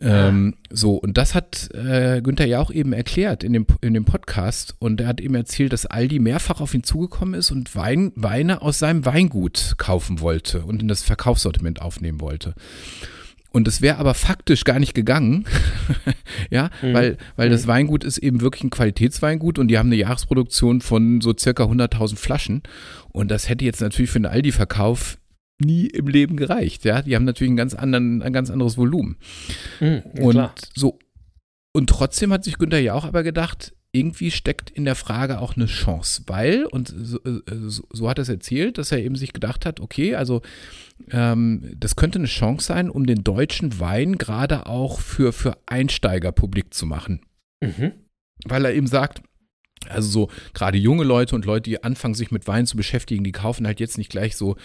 Ähm, so, und das hat äh, Günther ja auch eben erklärt in dem, in dem Podcast. Und er hat eben erzählt, dass Aldi mehrfach auf ihn zugekommen ist und Wein, Weine aus seinem Weingut kaufen wollte und in das Verkaufssortiment aufnehmen wollte. Und es wäre aber faktisch gar nicht gegangen, ja, Mhm. weil, weil das Weingut ist eben wirklich ein Qualitätsweingut und die haben eine Jahresproduktion von so circa 100.000 Flaschen. Und das hätte jetzt natürlich für den Aldi-Verkauf nie im Leben gereicht, ja. Die haben natürlich einen ganz anderen, ein ganz anderes Volumen. Mhm, ja, Und klar. so, und trotzdem hat sich Günther ja auch aber gedacht, irgendwie steckt in der Frage auch eine Chance, weil, und so, äh, so, so hat er es erzählt, dass er eben sich gedacht hat, okay, also ähm, das könnte eine Chance sein, um den deutschen Wein gerade auch für, für Einsteiger publik zu machen. Mhm. Weil er eben sagt, also so gerade junge Leute und Leute, die anfangen, sich mit Wein zu beschäftigen, die kaufen halt jetzt nicht gleich so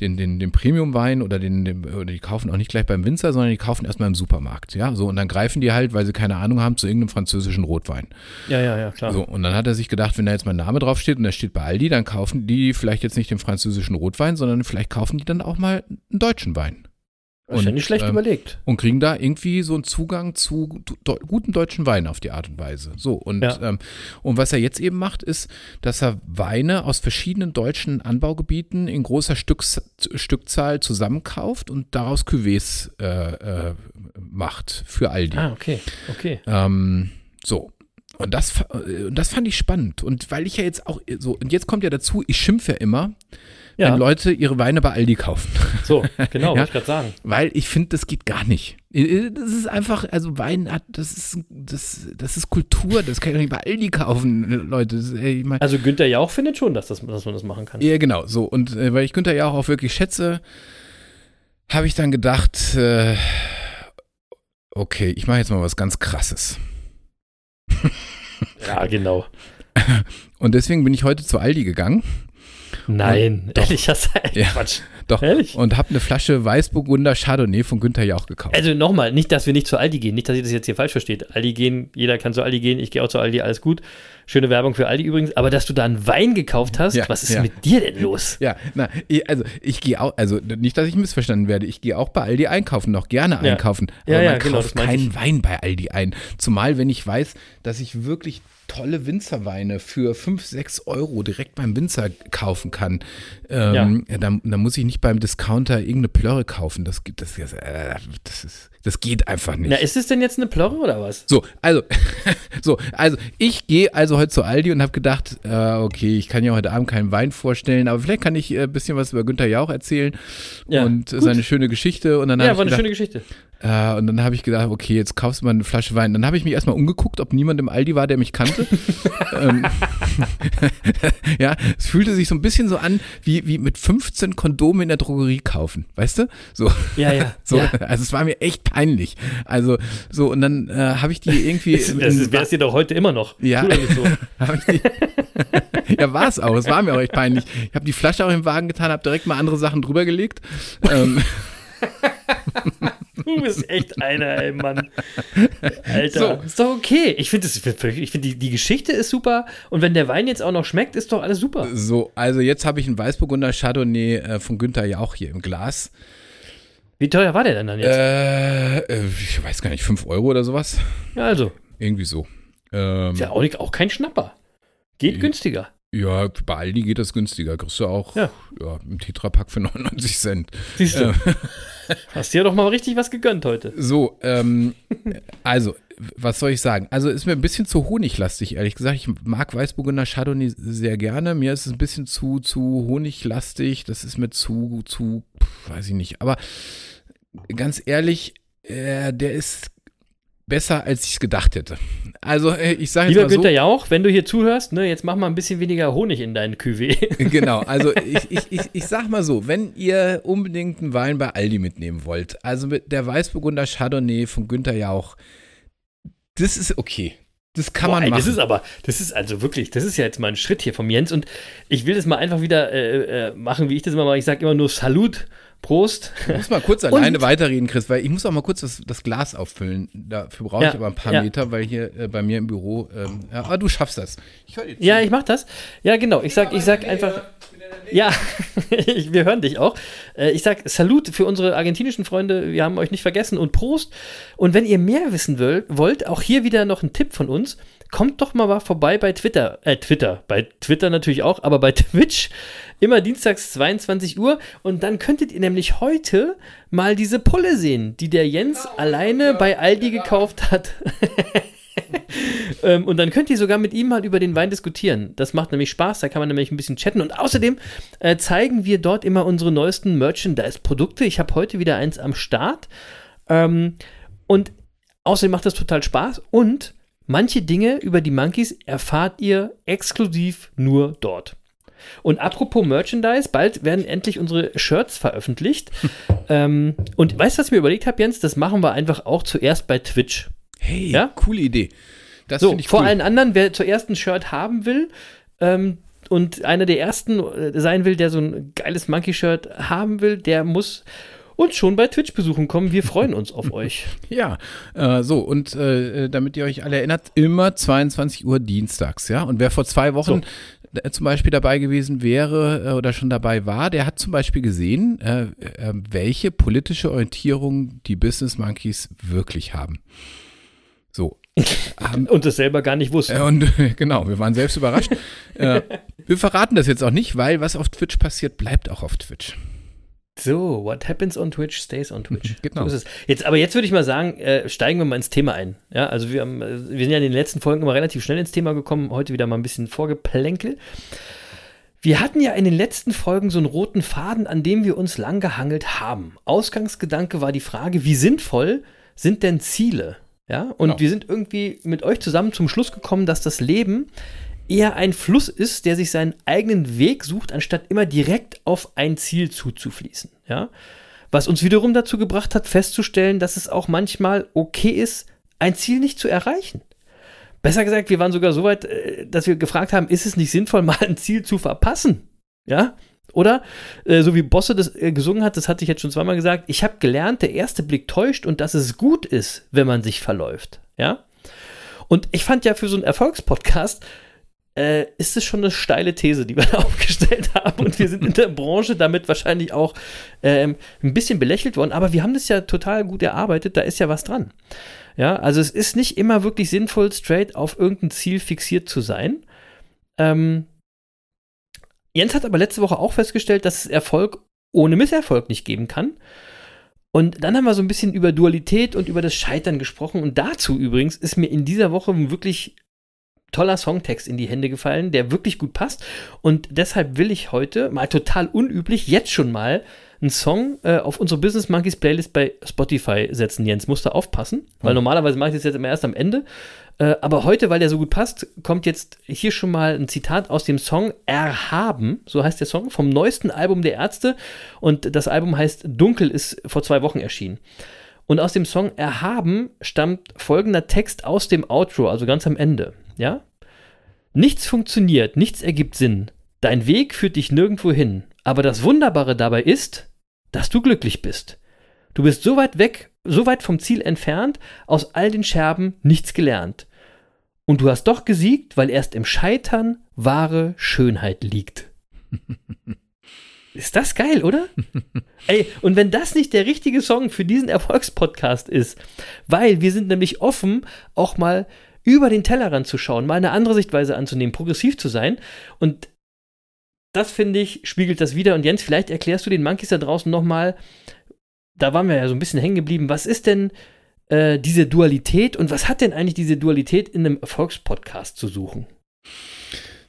den, den, den Premium-Wein oder den, den, oder die kaufen auch nicht gleich beim Winzer, sondern die kaufen erstmal im Supermarkt, ja, so und dann greifen die halt, weil sie keine Ahnung haben, zu irgendeinem französischen Rotwein. Ja, ja, ja, klar. So, und dann hat er sich gedacht, wenn da jetzt mein Name draufsteht und der steht bei Aldi, dann kaufen die vielleicht jetzt nicht den französischen Rotwein, sondern vielleicht kaufen die dann auch mal einen deutschen Wein. Das ist ja und, nicht schlecht ähm, überlegt. und kriegen da irgendwie so einen Zugang zu do, guten deutschen Wein auf die Art und Weise. So, und, Ja. ähm, und was er jetzt eben macht, ist, dass er Weine aus verschiedenen deutschen Anbaugebieten in großer Stücks, Stückzahl zusammenkauft und daraus Cuvées äh, äh, macht für Aldi. Ah, okay, okay. Ähm, so. Und das, äh, und das fand ich spannend. Und weil ich ja jetzt auch so, und jetzt kommt ja dazu, ich schimpfe ja immer, Ja, wenn Leute ihre Weine bei Aldi kaufen. so, genau, Ja. wollte ich gerade sagen. Weil ich finde, das geht gar nicht. Das ist einfach, also Wein hat, das ist, das, das ist Kultur, das kann ich nicht bei Aldi kaufen, Leute. Das, ey, Also Günther Jauch findet schon, dass, das, dass man das machen kann. ja, genau, so. Und äh, weil ich Günther ja auch, auch wirklich schätze, habe ich dann gedacht, äh, okay, ich mache jetzt mal was ganz Krasses. Ja, genau. Und deswegen bin ich heute zu Aldi gegangen. Nein, Doch. ehrlich, das ist Ja. Quatsch. Doch. Ehrlich? Und habe eine Flasche Weißburgunder Chardonnay von Günther Jauch gekauft. Also nochmal, nicht, dass wir nicht zu Aldi gehen, nicht, dass ihr das jetzt hier falsch versteht. Aldi gehen, jeder kann zu Aldi gehen, ich gehe auch zu Aldi, alles gut. Schöne Werbung für Aldi übrigens, aber dass du da einen Wein gekauft hast, Ja, was ist ja. mit dir denn los? Ja, na, also ich gehe auch, also nicht, dass ich missverstanden werde, ich gehe auch bei Aldi einkaufen, noch gerne einkaufen. Ja, aber ja, man genau, kauft keinen. Wein bei Aldi ein. Zumal, wenn ich weiß, dass ich wirklich tolle Winzerweine für 5, 6 Euro direkt beim Winzer kaufen kann. Ähm, ja. dann, dann muss ich nicht beim Discounter irgendeine Plörre kaufen. Das, das, das, äh, das, ist, das geht einfach nicht. Na, ist es denn jetzt eine Plörre oder was? So, also, so, also ich gehe also heute zu Aldi und habe gedacht, äh, okay, ich kann ja heute Abend keinen Wein vorstellen, aber vielleicht kann ich äh, ein bisschen was über Günther Jauch erzählen Ja, und äh, gut. seine schöne Geschichte. Und dann Ja, war ich eine gedacht, schöne Geschichte. äh, und dann habe ich gedacht, okay, jetzt kaufst du mal eine Flasche Wein. Dann habe ich mich erstmal umgeguckt, ob niemand im Aldi war, der mich kannte. ähm, ja, es fühlte sich so ein bisschen so an, wie, wie mit 15 Kondome in der Drogerie kaufen, weißt du? So. Ja, ja. So, ja. also es war mir echt peinlich. Also so und dann äh, habe ich die irgendwie Das, das wäre es dir doch heute immer noch. Ja. So. Ja, war es auch. Es war mir auch echt peinlich. Ich habe die Flasche auch im Wagen getan, habe direkt mal andere Sachen drüber gelegt. Ähm, Du bist echt einer, ey, Mann. Alter. So. Ist doch okay. Ich finde, find, die, die Geschichte ist super. Und wenn der Wein jetzt auch noch schmeckt, ist doch alles super. so, also jetzt habe ich einen Weißburgunder Chardonnay äh, von Günther Jauch hier im Glas. Wie teuer war der denn dann jetzt? Äh, äh, ich weiß gar nicht, 5 Euro oder sowas. ja, also. Irgendwie so. Ähm, Ist ja auch, nicht, auch kein Schnapper. Geht günstiger. Ja, bei Aldi geht das günstiger. Kriegst du auch Ja. ja. im Tetrapack für 99 Cent. Siehst du. Ähm, Hast dir doch mal richtig was gegönnt heute. So, ähm, also, was soll ich sagen? Also, ist mir ein bisschen zu honiglastig, ehrlich gesagt. Ich mag Weißburgunder Chardonnay sehr gerne. Mir ist es ein bisschen zu, zu honiglastig. Das ist mir zu, zu, pf, weiß ich nicht. Aber ganz ehrlich, äh, der ist besser, als ich es gedacht hätte. Also äh, ich sage jetzt Lieber mal so. Günther Jauch, wenn du hier zuhörst, ne, jetzt mach mal ein bisschen weniger Honig in deinen Cuvée. Genau, also ich, ich, ich, ich sag mal so, wenn ihr unbedingt einen Wein bei Aldi mitnehmen wollt, also mit der Weißburgunder Chardonnay von Günther Jauch, das ist okay. Das kann Boah, man ey, machen. Das ist aber, das ist also wirklich, das ist ja jetzt mal ein Schritt hier vom Jens und ich will das mal einfach wieder äh, äh, machen, wie ich das immer mache. Ich sage immer nur Salut, Prost. Ich muss mal kurz alleine weiterreden, Chris, weil ich muss auch mal kurz das, das Glas auffüllen. Dafür brauche ich Ja, aber ein paar ja. Meter, weil hier äh, bei mir im Büro. Ähm, ja, aber du schaffst das. Ich. Ja, ich mach das. Ja, genau. Ich sag, ich sag einfach. Ja, wir hören dich auch. Äh, Ich sag Salut für unsere argentinischen Freunde. Wir haben euch nicht vergessen und Prost. Und wenn ihr mehr wissen wollt, wollt, auch hier wieder noch ein Tipp von uns. Kommt doch mal vorbei bei Twitter. Äh, Twitter. Bei Twitter natürlich auch, aber bei Twitch. Immer dienstags 22 Uhr. Und dann könntet ihr nämlich heute mal diese Pulle sehen, die der Jens alleine bei Aldi gekauft hat. Ähm, und dann könnt ihr sogar mit ihm mal über den Wein diskutieren. Das macht nämlich Spaß, da kann man nämlich ein bisschen chatten. Und außerdem äh, zeigen wir dort immer unsere neuesten Merchandise-Produkte. Ich habe heute wieder eins am Start. Ähm, und außerdem macht das total Spaß. Und manche Dinge über die Monkeys erfahrt ihr exklusiv nur dort. Und apropos Merchandise, bald werden endlich unsere Shirts veröffentlicht. ähm, und weißt du, was ich mir überlegt habe, Jens? Das machen wir einfach auch zuerst bei Twitch. Hey, Ja? coole Idee. Das So, ich vor cool. allen anderen, wer zuerst ein Shirt haben will ähm, und einer der ersten äh, sein will, der so ein geiles Monkey-Shirt haben will, der muss uns schon bei Twitch besuchen kommen. Wir freuen uns auf euch. Ja, äh, so, und äh, damit ihr euch alle erinnert, immer 22 Uhr dienstags, ja. Und wer vor zwei Wochen äh, zum Beispiel dabei gewesen wäre äh, oder schon dabei war, der hat zum Beispiel gesehen, äh, äh, welche politische Orientierung die Business Monkeys wirklich haben. So. Haben, Und das selber gar nicht wussten. äh, und äh, genau, wir waren selbst überrascht. äh, wir verraten das jetzt auch nicht, weil was auf Twitch passiert, bleibt auch auf Twitch. So, what happens on Twitch stays on Twitch. Genau. So. Jetzt, aber jetzt würde ich mal sagen, äh, steigen wir mal ins Thema ein. Ja, also wir, haben, äh, wir sind ja in den letzten Folgen immer relativ schnell ins Thema gekommen. Heute wieder mal ein bisschen Vorgeplänkel. Wir hatten ja in den letzten Folgen so einen roten Faden, an dem wir uns lang gehangelt haben. Ausgangsgedanke war die Frage, wie sinnvoll sind denn Ziele? Ja, und Genau. wir sind irgendwie mit euch zusammen zum Schluss gekommen, dass das Leben eher ein Fluss ist, der sich seinen eigenen Weg sucht, anstatt immer direkt auf ein Ziel zuzufließen. Ja? Was uns wiederum dazu gebracht hat, festzustellen, dass es auch manchmal okay ist, ein Ziel nicht zu erreichen. Besser gesagt, wir waren sogar so weit, äh, dass wir gefragt haben, ist es nicht sinnvoll, mal ein Ziel zu verpassen? Ja? Oder, äh, so wie Bosse das äh, gesungen hat, das hatte ich jetzt schon zweimal gesagt, ich habe gelernt, der erste Blick täuscht und dass es gut ist, wenn man sich verläuft. Ja? Und ich fand ja für so einen Erfolgspodcast, äh, ist es schon eine steile These, die wir da aufgestellt haben. Und wir sind in der Branche damit wahrscheinlich auch ähm, ein bisschen belächelt worden. Aber wir haben das ja total gut erarbeitet, da ist ja was dran. Ja, also es ist nicht immer wirklich sinnvoll, straight auf irgendein Ziel fixiert zu sein. Ähm, Jens hat aber letzte Woche auch festgestellt, dass es Erfolg ohne Misserfolg nicht geben kann. Und dann haben wir so ein bisschen über Dualität und über das Scheitern gesprochen. Und dazu übrigens ist mir in dieser Woche wirklich toller Songtext in die Hände gefallen, der wirklich gut passt. Und deshalb will ich heute mal total unüblich jetzt schon mal einen Song äh, auf unsere Business Monkeys Playlist bei Spotify setzen. Jens, musst du aufpassen, weil normalerweise mache ich das jetzt immer erst am Ende. Äh, aber heute, weil der so gut passt, kommt jetzt hier schon mal ein Zitat aus dem Song Erhaben, so heißt der Song, vom neuesten Album der Ärzte. Und das Album heißt Dunkel, ist vor zwei Wochen erschienen. Und aus dem Song Erhaben stammt folgender Text aus dem Outro, also ganz am Ende. Ja? Nichts funktioniert, nichts ergibt Sinn. Dein Weg führt dich nirgendwo hin. Aber das Wunderbare dabei ist, dass du glücklich bist. Du bist so weit weg, so weit vom Ziel entfernt, aus all den Scherben nichts gelernt. Und du hast doch gesiegt, weil erst im Scheitern wahre Schönheit liegt. Ist das geil, oder? Ey, und wenn das nicht der richtige Song für diesen Erfolgspodcast ist, weil wir sind nämlich offen, auch mal über den Tellerrand zu schauen, mal eine andere Sichtweise anzunehmen, progressiv zu sein. Und das finde ich, spiegelt das wieder. Und Jens, vielleicht erklärst du den Monkeys da draußen nochmal, da waren wir ja so ein bisschen hängen geblieben, was ist denn äh, diese Dualität und was hat denn eigentlich diese Dualität in einem Erfolgspodcast zu suchen?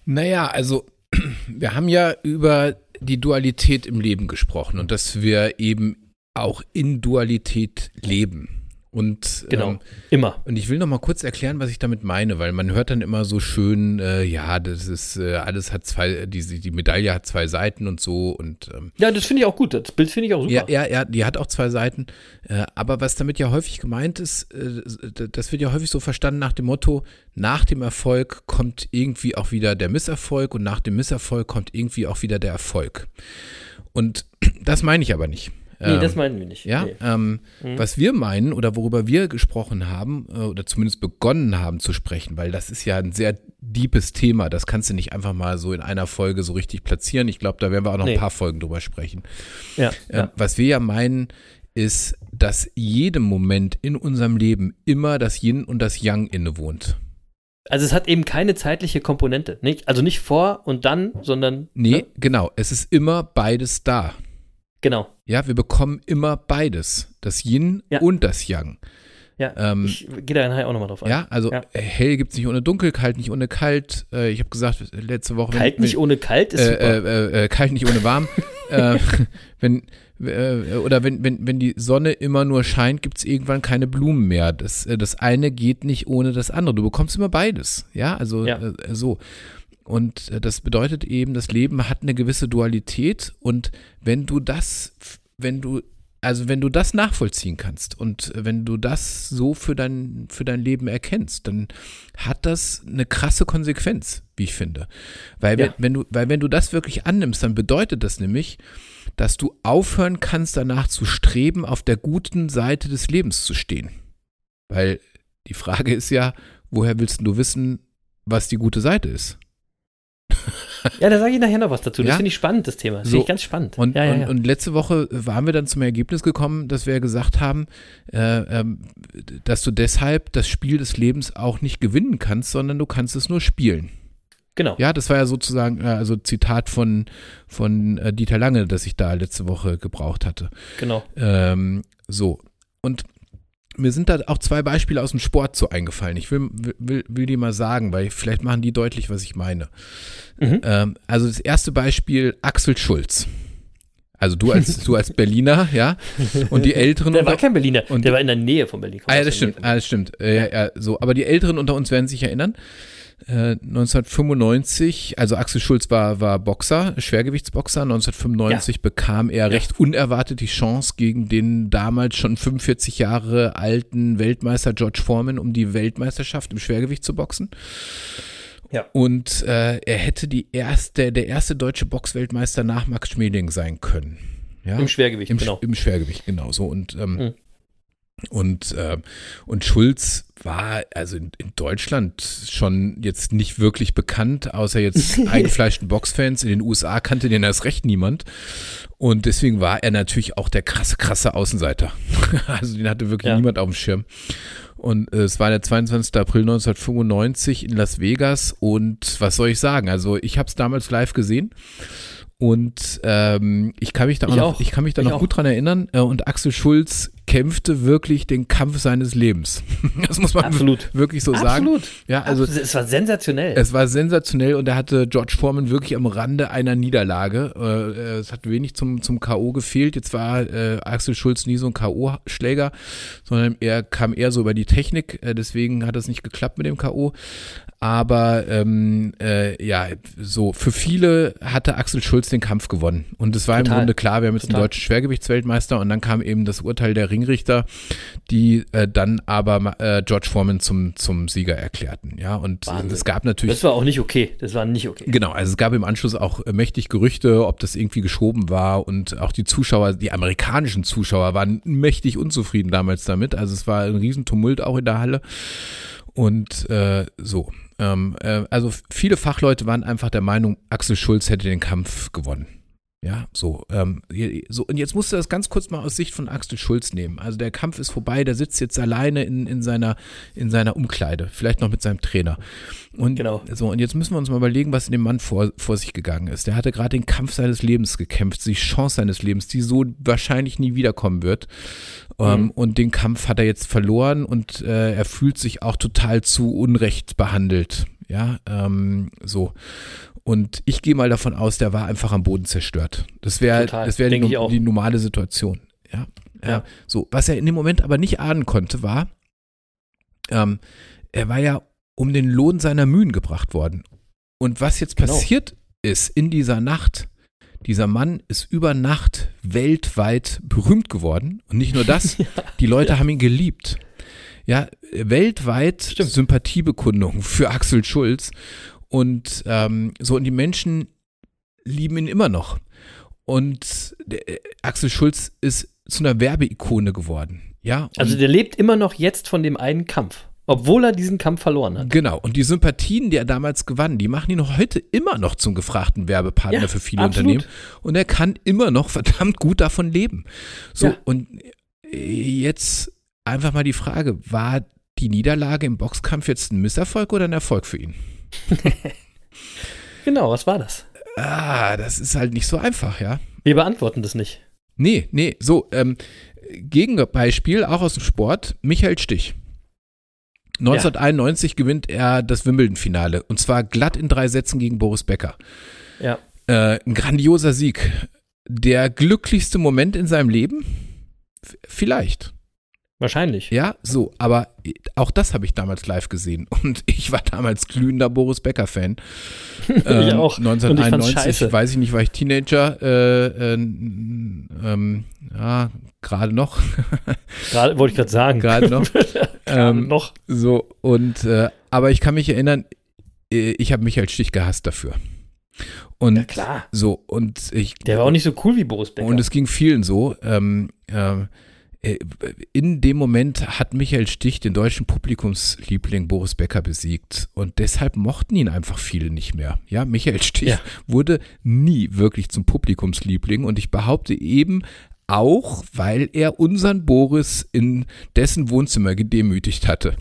Naja, also wir haben ja über die Dualität im Leben gesprochen und dass wir eben auch in Dualität leben. Und, Genau. ähm, Immer. und ich will noch mal kurz erklären, was ich damit meine, weil man hört dann immer so schön, äh, ja, das ist, äh, alles hat zwei, die, die Medaille hat zwei Seiten und so und ähm, Ja, das finde ich auch gut. Das Bild finde ich auch super. ja, ja, ja, die hat auch zwei Seiten. Äh, aber was damit ja häufig gemeint ist, äh, das wird ja häufig so verstanden nach dem Motto, nach dem Erfolg kommt irgendwie auch wieder der Misserfolg und nach dem Misserfolg kommt irgendwie auch wieder der Erfolg. Und das meine ich aber nicht. Nee, Ähm, das meinen wir nicht. ja, Nee. ähm, was wir meinen oder worüber wir gesprochen haben äh, oder zumindest begonnen haben zu sprechen, weil das ist ja ein sehr deepes Thema, das kannst du nicht einfach mal so in einer Folge so richtig platzieren. Ich glaube, da werden wir auch noch Nee. ein paar Folgen drüber sprechen. Ja, Äh, ja. Was wir ja meinen, ist, dass jedem Moment in unserem Leben immer das Yin und das Yang innewohnt. Also es hat eben keine zeitliche Komponente. Nicht, also nicht vor und dann, sondern. Nee, Ne? genau, es ist immer beides da. Genau. Ja, wir bekommen immer beides, das Yin Ja. und das Yang. Ja. Ähm, ich gehe da nachher auch nochmal drauf ein. Ja, also Ja. äh, hell gibt es nicht ohne dunkel, kalt nicht ohne kalt. Äh, ich habe gesagt, letzte Woche. wenn- Kalt nicht wenn, ohne kalt ist äh, super. äh, äh, kalt nicht ohne warm. wenn, äh, oder wenn, wenn, wenn die Sonne immer nur scheint, gibt es irgendwann keine Blumen mehr. Das, das eine geht nicht ohne das andere. Du bekommst immer beides. Ja, also Ja. So. Und äh, das bedeutet eben, das Leben hat eine gewisse Dualität und wenn du das, wenn du, also wenn du das nachvollziehen kannst und wenn du das so für dein, für dein Leben erkennst, dann hat das eine krasse Konsequenz, wie ich finde. Weil, Ja. wenn, wenn du, weil wenn du das wirklich annimmst, dann bedeutet das nämlich, dass du aufhören kannst, danach zu streben, auf der guten Seite des Lebens zu stehen. Weil die Frage ist ja, woher willst du wissen, was die gute Seite ist? ja, da sage ich nachher noch was dazu. Das Ja? finde ich spannend, das Thema. Das So. finde ich ganz spannend. Und, ja, ja, und, und letzte Woche waren wir dann zum Ergebnis gekommen, dass wir gesagt haben, äh, ähm, dass du deshalb das Spiel des Lebens auch nicht gewinnen kannst, sondern du kannst es nur spielen. genau. Ja, das war ja sozusagen, äh, also Zitat von, von äh, Dieter Lange, das ich da letzte Woche gebraucht hatte. Genau. Ähm, so. Und mir sind da auch zwei Beispiele aus dem Sport so eingefallen. Ich will, will, will die mal sagen, weil vielleicht machen die deutlich, was ich meine. Mhm. Ähm, also das erste Beispiel, Axel Schulz. Also du als, du als Berliner, ja. Und die Älteren Der war kein Berliner. und- der war in der Nähe von Berlin. Ah, ja, das stimmt, ah, das stimmt. Äh, ja, so. Aber die Älteren unter uns werden sich erinnern. Äh, 1995, also Axel Schulz war, war Boxer, Schwergewichtsboxer. 1995 bekam er recht unerwartet die Chance gegen den damals schon 45 Jahre alten Weltmeister George Foreman um die Weltmeisterschaft im Schwergewicht zu boxen. Ja. Und äh, er hätte die erste, der erste deutsche Boxweltmeister nach Max Schmeling sein können. Ja? Im Schwergewicht, Im, genau. Im Schwergewicht, genau so. Und, ähm, Mhm. Und, ähm, und Schulz war also in, in Deutschland schon jetzt nicht wirklich bekannt, außer jetzt eingefleischten Boxfans. In den USA kannte den erst recht niemand. Und deswegen war er natürlich auch der krasse, krasse Außenseiter. also den hatte wirklich Ja. niemand auf dem Schirm. Und äh, es war der 22. April 1995 in Las Vegas. Und was soll ich sagen? Also ich habe es damals live gesehen. Und ähm, ich kann mich da Ich noch, auch. ich kann mich da Ich noch auch. gut dran erinnern. Äh, und Axel Schulz kämpfte wirklich den Kampf seines Lebens. Das muss man Absolut. wirklich so sagen. Absolut. Ja, also Absolut. Es war sensationell. es war sensationell und er hatte George Foreman wirklich am Rande einer Niederlage. Äh, es hat wenig zum, zum K.O. gefehlt. Jetzt war äh, Axel Schulz nie so ein K.O.-Schläger, sondern er kam eher so über die Technik. Äh, deswegen hat es nicht geklappt mit dem K.O. Aber ähm, äh, ja, so für viele hatte Axel Schulz den Kampf gewonnen. Und es war im Total. Grunde klar, wir haben jetzt einen Total. deutschen Schwergewichtsweltmeister und dann kam eben das Urteil der Ringrichter, die äh, dann aber äh, George Foreman zum, zum Sieger erklärten. Ja, und Wahnsinn. es gab natürlich. das war auch nicht okay. Das war nicht okay. Genau, also es gab im Anschluss auch äh, mächtig Gerüchte, ob das irgendwie geschoben war und auch die Zuschauer, die amerikanischen Zuschauer waren mächtig unzufrieden damals damit. Also es war ein Riesentumult auch in der Halle und äh, so. Ähm, äh, also viele Fachleute waren einfach der Meinung, Axel Schulz hätte den Kampf gewonnen. Ja, so, ähm, so. Und jetzt musst du das ganz kurz mal aus Sicht von Axel Schulz nehmen. Also der Kampf ist vorbei, der sitzt jetzt alleine in, in, seiner, in seiner Umkleide, vielleicht noch mit seinem Trainer. Und Genau. so, und jetzt müssen wir uns mal überlegen, was in dem Mann vor, vor sich gegangen ist. Der hatte gerade den Kampf seines Lebens gekämpft, die Chance seines Lebens, die so wahrscheinlich nie wiederkommen wird. Ähm, und den Kampf hat er jetzt verloren und äh, er fühlt sich auch total zu Unrecht behandelt. Ja, ähm, so. Und ich gehe mal davon aus, der war einfach am Boden zerstört. Das wäre Total, das wäre die, die normale Situation. Ja. Ja. Äh, so, was er in dem Moment aber nicht ahnen konnte, war, ähm, er war ja um den Lohn seiner Mühen gebracht worden. Und was jetzt Genau. passiert ist in dieser Nacht, dieser Mann ist über Nacht weltweit berühmt geworden. Und nicht nur das, die Leute haben ihn geliebt. Ja, weltweit Stimmt. Sympathiebekundung für Axel Schulz. Und ähm, so, und die Menschen lieben ihn immer noch. Und der, äh, Axel Schulz ist zu einer Werbeikone geworden. Ja, Also der lebt immer noch jetzt von dem einen Kampf, obwohl er diesen Kampf verloren hat. Genau, und die Sympathien, die er damals gewann, die machen ihn heute immer noch zum gefragten Werbepartner Ja, für viele absolut. Unternehmen. Und er kann immer noch verdammt gut davon leben. So, Ja. und äh, jetzt einfach mal die Frage, war die Niederlage im Boxkampf jetzt ein Misserfolg oder ein Erfolg für ihn? Genau, was war das? Ah, das ist halt nicht so einfach, ja. Wir beantworten das nicht. Nee, nee, so, ähm, Gegenbeispiel, auch aus dem Sport, Michael Stich. 1991 gewinnt er das Wimbledon-Finale und zwar glatt in drei Sätzen gegen Boris Becker. Ja. Äh, ein grandioser Sieg. Der glücklichste Moment in seinem Leben? Vielleicht. Wahrscheinlich. Ja, so, aber auch das habe ich damals live gesehen und ich war damals glühender Boris Becker-Fan. Ich auch. Und ich fand's 1991, scheiße. weiß ich nicht, war ich Teenager, äh, äh, ähm, ja, gerade noch, Gerade wollte ich gerade sagen. gerade noch. Gerade ähm, noch. So, und, äh, aber ich kann mich erinnern, äh, ich habe Michael Stich gehasst dafür. Und Ja, klar. so, und ich. Der war auch nicht so cool wie Boris Becker. Und es ging vielen so. Ähm, ähm, äh, in dem Moment hat Michael Stich den deutschen Publikumsliebling Boris Becker besiegt. Und deshalb mochten ihn einfach viele nicht mehr. Ja, Michael Stich Ja. wurde nie wirklich zum Publikumsliebling. Und ich behaupte eben auch, weil er unseren Boris in dessen Wohnzimmer gedemütigt hatte.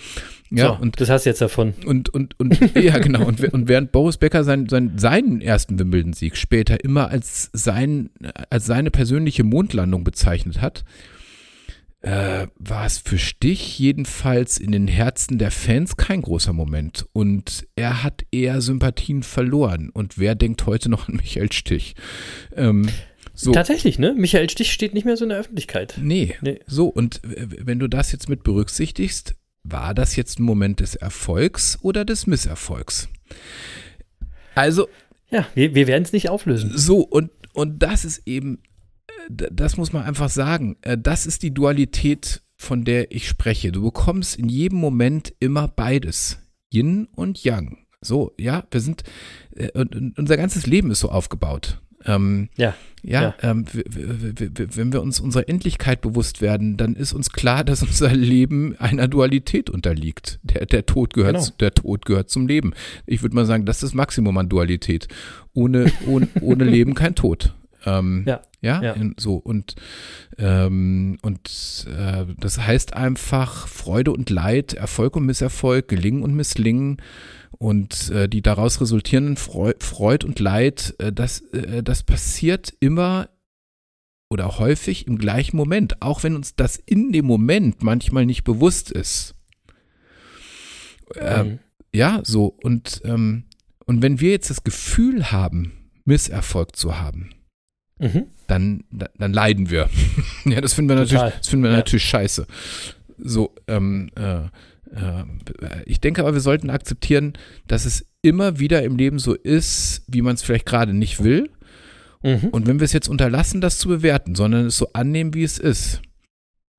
Ja, so, und das hast du jetzt davon. und, und, und ja, genau. Und, und während Boris Becker sein, sein, seinen ersten Wimbledon-Sieg später immer als, sein, als seine persönliche Mondlandung bezeichnet hat, äh, war es für Stich jedenfalls in den Herzen der Fans kein großer Moment. Und er hat eher Sympathien verloren. Und wer denkt heute noch an Michael Stich? Ähm, so. Tatsächlich, ne? Michael Stich steht nicht mehr so in der Öffentlichkeit. Nee. Nee. So, und wenn du das jetzt mit berücksichtigst, war das jetzt ein Moment des Erfolgs oder des Misserfolgs? Also, Ja, wir, wir werden es nicht auflösen. so, und, und das ist eben, das muss man einfach sagen, äh, das ist die Dualität, von der ich spreche. Du bekommst in jedem Moment immer beides. Yin und Yang. So, ja, wir sind, äh, unser ganzes Leben ist so aufgebaut. Ähm, Ja. ja, Ja. Ähm, wenn wir uns unserer Endlichkeit bewusst werden, dann ist uns klar, dass unser Leben einer Dualität unterliegt. Der, der, Tod, gehört, Genau. der Tod gehört zum Leben. Ich würde mal sagen, das ist das Maximum an Dualität. Ohne, ohne, ohne Leben kein Tod. Ähm, Ja. Ja, Ja. in- so und ähm, und äh, das heißt einfach Freude und Leid, Erfolg und Misserfolg, Gelingen und Misslingen und äh, die daraus resultierenden Freu Freud und Leid, äh, das äh, das passiert immer oder häufig im gleichen Moment, auch wenn uns das in dem Moment manchmal nicht bewusst ist. Ähm, Mhm. ja, so und ähm, und wenn wir jetzt das Gefühl haben, Misserfolg zu haben, Mhm. dann, da- dann leiden wir. ja, das finden wir natürlich, Total. das finden wir Ja. natürlich scheiße. So, ähm, äh, äh, ich denke aber, wir sollten akzeptieren, dass es immer wieder im Leben so ist, wie man es vielleicht gerade nicht will. Mhm. Und wenn wir es jetzt unterlassen, das zu bewerten, sondern es so annehmen, wie es ist,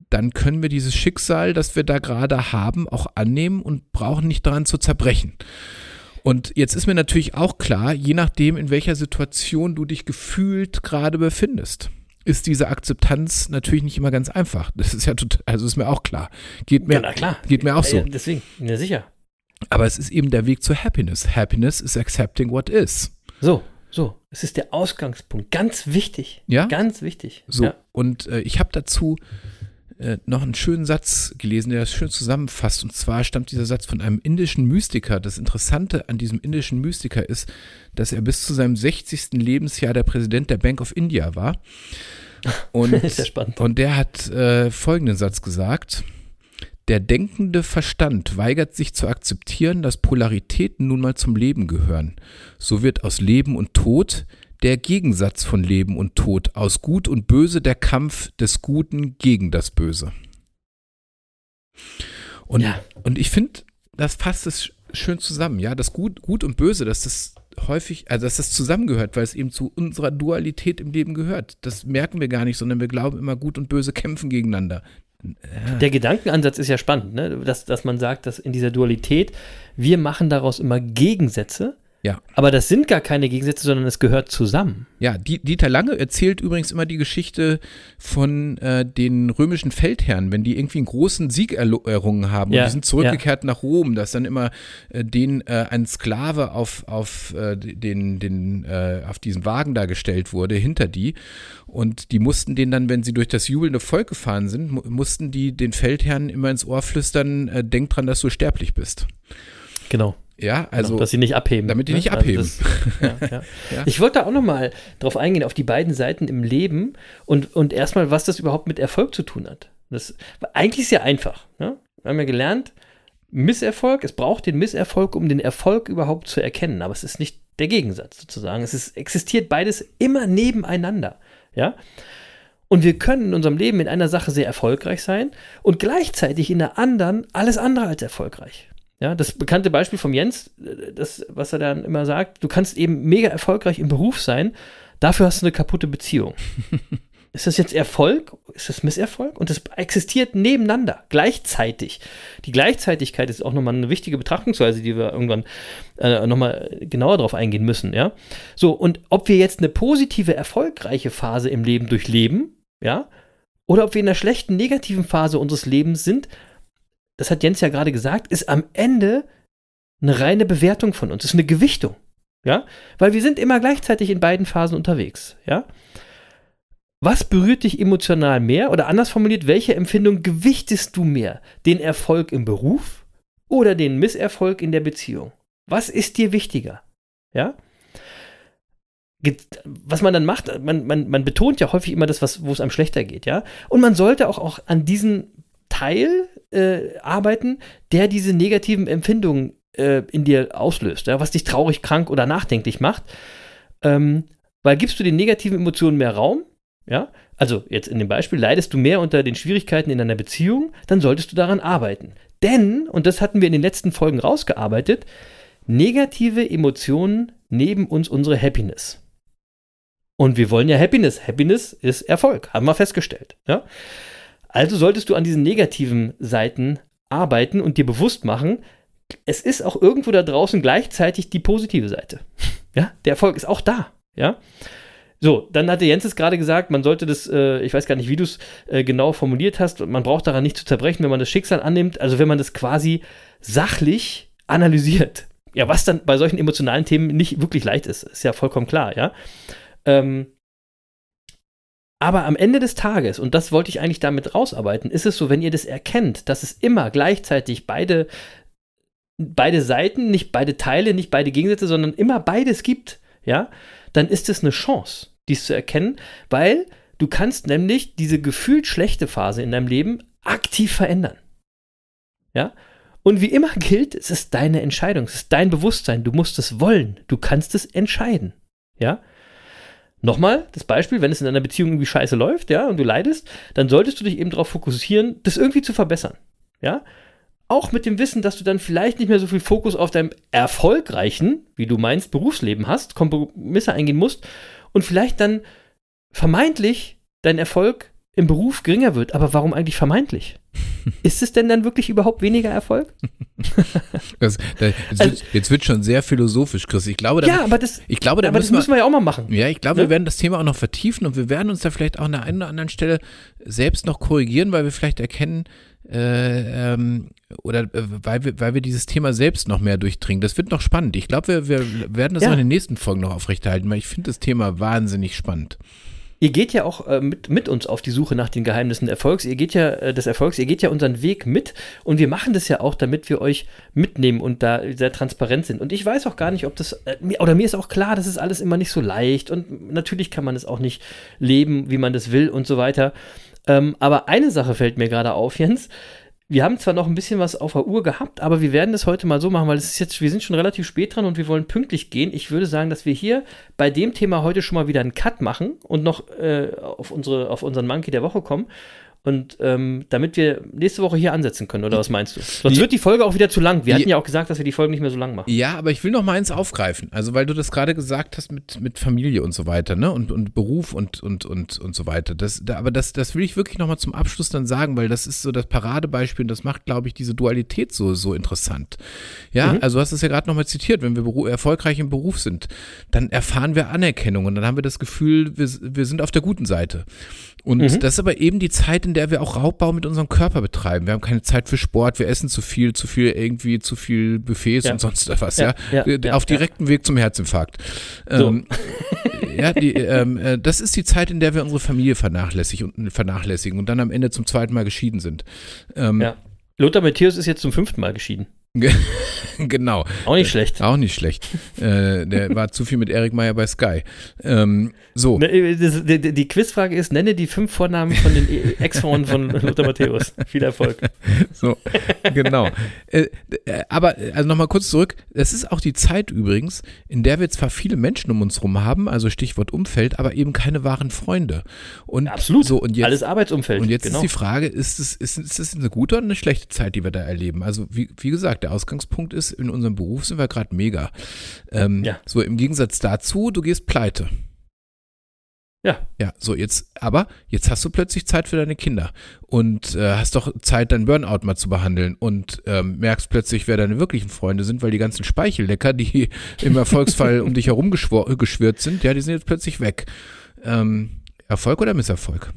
dann können wir dieses Schicksal, das wir da gerade haben, auch annehmen und brauchen nicht daran zu zerbrechen. Und jetzt ist mir natürlich auch klar, je nachdem, in welcher Situation du dich gefühlt gerade befindest, ist diese Akzeptanz natürlich nicht immer ganz einfach. Das ist ja total, also ist mir auch klar. Geht mir, ja, na klar. geht mir auch so. Ja, deswegen, ja sicher. Aber es ist eben der Weg zur Happiness. Happiness is accepting what is. So, so. Es ist der Ausgangspunkt. Ganz wichtig. Ja? Ganz wichtig. So, Ja. und äh, ich habe dazu äh, noch einen schönen Satz gelesen, der das schön zusammenfasst. Und zwar stammt dieser Satz von einem indischen Mystiker. Das Interessante an diesem indischen Mystiker ist, dass er bis zu seinem 60. Lebensjahr der Präsident der Bank of India war. Und, und der hat äh, folgenden Satz gesagt. Der denkende Verstand weigert sich zu akzeptieren, dass Polaritäten nun mal zum Leben gehören. So wird aus Leben und Tod der Gegensatz von Leben und Tod, aus Gut und Böse der Kampf des Guten gegen das Böse. Und, Ja. und ich finde, das passt es schön zusammen, ja, das Gut, Gut und Böse, dass das häufig, also dass das zusammengehört, weil es eben zu unserer Dualität im Leben gehört. Das merken wir gar nicht, sondern wir glauben immer, Gut und Böse kämpfen gegeneinander. Der Gedankenansatz ist ja spannend, ne? dass, dass man sagt, dass in dieser Dualität, wir machen daraus immer Gegensätze, Ja. aber das sind gar keine Gegensätze, sondern es gehört zusammen. Ja, Die- Dieter Lange erzählt übrigens immer die Geschichte von äh, den römischen Feldherren, wenn die irgendwie einen großen Sieg errungen haben Ja, und die sind zurückgekehrt nach Rom, dass dann immer äh, den äh, ein Sklave auf, auf, äh, den, den, äh, auf diesen Wagen da gestellt wurde, hinter die. Und die mussten den dann, wenn sie durch das jubelnde Volk gefahren sind, mu mussten die den Feldherren immer ins Ohr flüstern, äh, denk dran, dass du sterblich bist. Genau. Ja, also Also, dass sie nicht abheben. damit die ne? nicht Also abheben. das- ja, ja. Ja. Ich wollte da auch nochmal drauf eingehen, auf die beiden Seiten im Leben und, und erstmal, was das überhaupt mit Erfolg zu tun hat. Das, eigentlich ist ja einfach. Ne? Wir haben ja gelernt, Misserfolg, es braucht den Misserfolg, um den Erfolg überhaupt zu erkennen, aber es ist nicht der Gegensatz sozusagen. Es ist, existiert beides immer nebeneinander. Ja? Und wir können in unserem Leben in einer Sache sehr erfolgreich sein und gleichzeitig in der anderen alles andere als erfolgreich. Ja, das bekannte Beispiel vom Jens, äh, das, was er dann immer sagt, du kannst eben mega erfolgreich im Beruf sein, dafür hast du eine kaputte Beziehung. Ist das jetzt Erfolg? Ist das Misserfolg? Und das existiert nebeneinander, gleichzeitig. Die Gleichzeitigkeit ist auch nochmal eine wichtige Betrachtungsweise, die wir irgendwann äh, nochmal genauer drauf eingehen müssen, ja. So, und ob wir jetzt eine positive, erfolgreiche Phase im Leben durchleben, ja, oder ob wir in einer schlechten, negativen Phase unseres Lebens sind, das hat Jens ja gerade gesagt, ist am Ende eine reine Bewertung von uns, ist eine Gewichtung, ja, weil wir sind immer gleichzeitig in beiden Phasen unterwegs, ja. Was berührt dich emotional mehr oder anders formuliert, welche Empfindung gewichtest du mehr? Den Erfolg im Beruf oder den Misserfolg in der Beziehung? Was ist dir wichtiger? Ja? Was man dann macht, man, man, man betont ja häufig immer das, was, wo es einem schlechter geht, ja? Und man sollte auch, auch an diesen Teil äh, arbeiten, der diese negativen Empfindungen äh, in dir auslöst, ja? was dich traurig, krank oder nachdenklich macht. Ähm, weil gibst du den negativen Emotionen mehr Raum, ja, also jetzt in dem Beispiel, leidest du mehr unter den Schwierigkeiten in deiner Beziehung, dann solltest du daran arbeiten. Denn, und das hatten wir in den letzten Folgen rausgearbeitet, negative Emotionen neben uns unsere Happiness. Und wir wollen ja Happiness. Happiness ist Erfolg, haben wir festgestellt. Ja? Also solltest du an diesen negativen Seiten arbeiten und dir bewusst machen, es ist auch irgendwo da draußen gleichzeitig die positive Seite. Ja, der Erfolg ist auch da. Ja. So, dann hatte Jens es gerade gesagt, man sollte das, äh, ich weiß gar nicht, wie du es äh, genau formuliert hast, man braucht daran nicht zu zerbrechen, wenn man das Schicksal annimmt, also wenn man das quasi sachlich analysiert. Ja, was dann bei solchen emotionalen Themen nicht wirklich leicht ist, ist ja vollkommen klar, ja. Ähm, aber am Ende des Tages, und das wollte ich eigentlich damit rausarbeiten, ist es so, wenn ihr das erkennt, dass es immer gleichzeitig beide, beide Seiten, nicht beide Teile, nicht beide Gegensätze, sondern immer beides gibt, ja, dann ist es eine Chance, dies zu erkennen, weil du kannst nämlich diese gefühlt schlechte Phase in deinem Leben aktiv verändern. Ja? Und wie immer gilt, es ist deine Entscheidung, es ist dein Bewusstsein, du musst es wollen, du kannst es entscheiden. Ja? Nochmal, das Beispiel, wenn es in einer Beziehung irgendwie scheiße läuft, ja, und du leidest, dann solltest du dich eben darauf fokussieren, das irgendwie zu verbessern. Ja? Auch mit dem Wissen, dass du dann vielleicht nicht mehr so viel Fokus auf deinem erfolgreichen, wie du meinst, Berufsleben hast, Kompromisse eingehen musst und vielleicht dann vermeintlich dein Erfolg im Beruf geringer wird. Aber warum eigentlich vermeintlich? Ist es denn dann wirklich überhaupt weniger Erfolg? Das, da, jetzt, Also- wird, jetzt wird schon sehr philosophisch, Chris. Ich glaube, da, ja, aber das, ich glaube, da aber das müssen wir, müssen wir ja auch mal machen. Ja, ich glaube, Ne? wir werden das Thema auch noch vertiefen und wir werden uns da vielleicht auch an der einen oder anderen Stelle selbst noch korrigieren, weil wir vielleicht erkennen, äh, ähm, oder äh, weil wir, weil wir dieses Thema selbst noch mehr durchdringen. Das wird noch spannend. Ich glaube, wir, wir werden das Ja. auch in den nächsten Folgen noch aufrechterhalten, weil ich finde das Thema wahnsinnig spannend. Ihr geht ja auch äh, mit, mit uns auf die Suche nach den Geheimnissen Erfolgs. Ihr geht ja äh, des Erfolgs, ihr geht ja unseren Weg mit und wir machen das ja auch, damit wir euch mitnehmen und da sehr transparent sind. Und ich weiß auch gar nicht, ob das, äh, oder mir ist auch klar, das ist alles immer nicht so leicht und natürlich kann man es auch nicht leben, wie man das will und so weiter. Ähm, aber eine Sache fällt mir gerade auf, Jens. Wir haben zwar noch ein bisschen was auf der Uhr gehabt, aber wir werden das heute mal so machen, weil es ist jetzt, wir sind schon relativ spät dran und wir wollen pünktlich gehen. Ich würde sagen, dass wir hier bei dem Thema heute schon mal wieder einen Cut machen und noch äh, auf, unsere, auf unseren Monkey der Woche kommen. Und ähm, damit wir nächste Woche hier ansetzen können, oder was meinst du? Sonst wird die Folge auch wieder zu lang. Wir hatten ja auch gesagt, dass wir die Folge nicht mehr so lang machen. Ja, aber ich will noch mal eins aufgreifen. Also, weil du das gerade gesagt hast mit, mit Familie und so weiter, ne? Und, und Beruf und, und, und, und so weiter. Das, da, aber das, das will ich wirklich noch mal zum Abschluss dann sagen, weil das ist so das Paradebeispiel und das macht, glaube ich, diese Dualität so, so interessant. Ja, Mhm. also du hast es ja gerade noch mal zitiert, wenn wir erfolgreich im Beruf sind, dann erfahren wir Anerkennung und dann haben wir das Gefühl, wir, wir sind auf der guten Seite. Und Mhm. das ist aber eben die Zeit, in der wir auch Raubbau mit unserem Körper betreiben. Wir haben keine Zeit für Sport, wir essen zu viel, zu viel irgendwie, zu viel Buffets Ja. und sonst was, Ja, ja. ja, Auf direktem Weg zum Herzinfarkt. So. Ähm, ja, die, ähm, äh, das ist die Zeit, in der wir unsere Familie vernachlässigen und, vernachlässigen und dann am Ende zum zweiten Mal geschieden sind. Ähm, Ja. Lothar Matthäus ist jetzt zum fünften Mal geschieden. Genau, Auch nicht schlecht. auch nicht schlecht. äh, der war zu viel mit Erik Meyer bei Sky. Ähm, so. Ne, äh, das- Die, die Quizfrage ist, nenne die fünf Vornamen von den E- Ex-Frauen von Lothar Matthäus. Viel Erfolg. So, genau. äh, äh, aber äh, also nochmal kurz zurück. Es ist auch die Zeit übrigens, in der wir zwar viele Menschen um uns rum haben, also Stichwort Umfeld, aber eben keine wahren Freunde. Und Absolut. So, und jetzt, Alles Arbeitsumfeld. und jetzt genau. ist die Frage, ist es, ist, ist es eine gute oder eine schlechte Zeit, die wir da erleben? Also wie, wie gesagt, der Ausgangspunkt ist, in unserem Beruf sind wir gerade mega. Ähm, Ja. So im Gegensatz dazu, du gehst pleite. Ja. Ja, so jetzt, aber jetzt hast du plötzlich Zeit für deine Kinder und äh, hast doch Zeit, dein Burnout mal zu behandeln und ähm, merkst plötzlich, wer deine wirklichen Freunde sind, weil die ganzen Speichellecker, die im Erfolgsfall um dich herum geschwirrt sind, ja, die sind jetzt plötzlich weg. Ähm, Erfolg oder Misserfolg?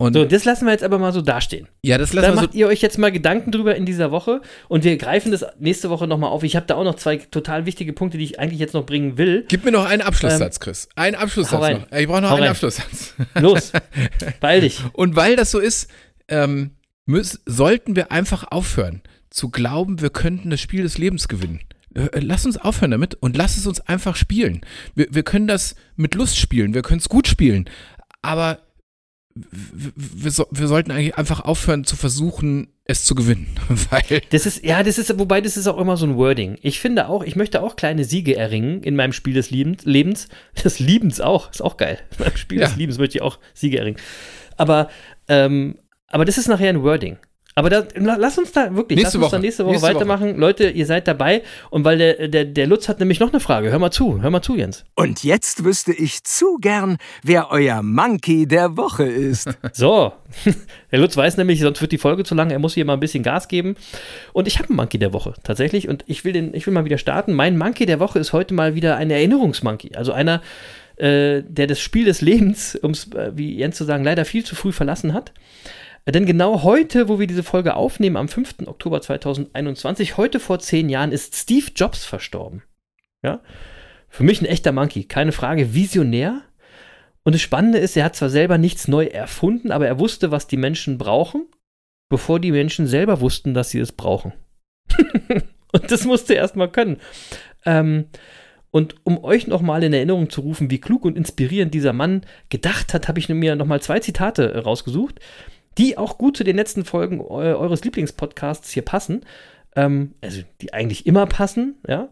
Und So, das lassen wir jetzt aber mal so dastehen. ja, das Da lassen wir macht ihr euch jetzt mal Gedanken drüber in dieser Woche und wir greifen das nächste Woche nochmal auf. Ich habe da auch noch zwei total wichtige Punkte, die ich eigentlich jetzt noch bringen will. Gib mir noch einen Abschlusssatz, Chris. Einen Abschlusssatz noch. Ich brauche noch Hau einen rein. Abschlusssatz. Los, beeil dich. Und weil das so ist, ähm, müß, sollten wir einfach aufhören zu glauben, wir könnten das Spiel des Lebens gewinnen. Äh, Lass uns aufhören damit und lass es uns einfach spielen. Wir, wir können das mit Lust spielen, wir können es gut spielen, aber wir, so, wir sollten eigentlich einfach aufhören zu versuchen, es zu gewinnen, weil Das ist, ja, das ist, wobei das ist auch immer so ein Wording. Ich finde auch, ich möchte auch kleine Siege erringen in meinem Spiel des Liebens, Lebens. Des Liebens auch, ist auch geil. In meinem Spiel Ja. des Liebens möchte ich auch Siege erringen. Aber, ähm, aber das ist nachher ein Wording. Aber da, la- lass uns da wirklich, Nächste lass uns da Woche. nächste Woche Nächste Woche. weitermachen. Leute, ihr seid dabei. Und weil der, der, der Lutz hat nämlich noch eine Frage. Hör mal zu, hör mal zu, Jens. Und jetzt wüsste ich zu gern, wer euer Monkey der Woche ist. So, der Lutz weiß nämlich, sonst wird die Folge zu lang. Er muss hier mal ein bisschen Gas geben. Und ich habe einen Monkey der Woche tatsächlich. Und ich will, den, ich will mal wieder starten. Mein Monkey der Woche ist heute mal wieder ein Erinnerungsmonkey. Also einer, äh, der das Spiel des Lebens, um es äh, wie Jens zu sagen, leider viel zu früh verlassen hat. Denn genau heute, wo wir diese Folge aufnehmen, am 5. Oktober 2021, heute vor zehn Jahren, ist Steve Jobs verstorben. Ja? Für mich ein echter Monkey, keine Frage, visionär. Und das Spannende ist, er hat zwar selber nichts neu erfunden, aber er wusste, was die Menschen brauchen, bevor die Menschen selber wussten, dass sie es brauchen. und das musste er erstmal können. Ähm, und um euch nochmal in Erinnerung zu rufen, wie klug und inspirierend dieser Mann gedacht hat, habe ich mir nochmal zwei Zitate äh, rausgesucht, die auch gut zu den letzten Folgen eu eures Lieblingspodcasts hier passen. Ähm, also die eigentlich immer passen, ja.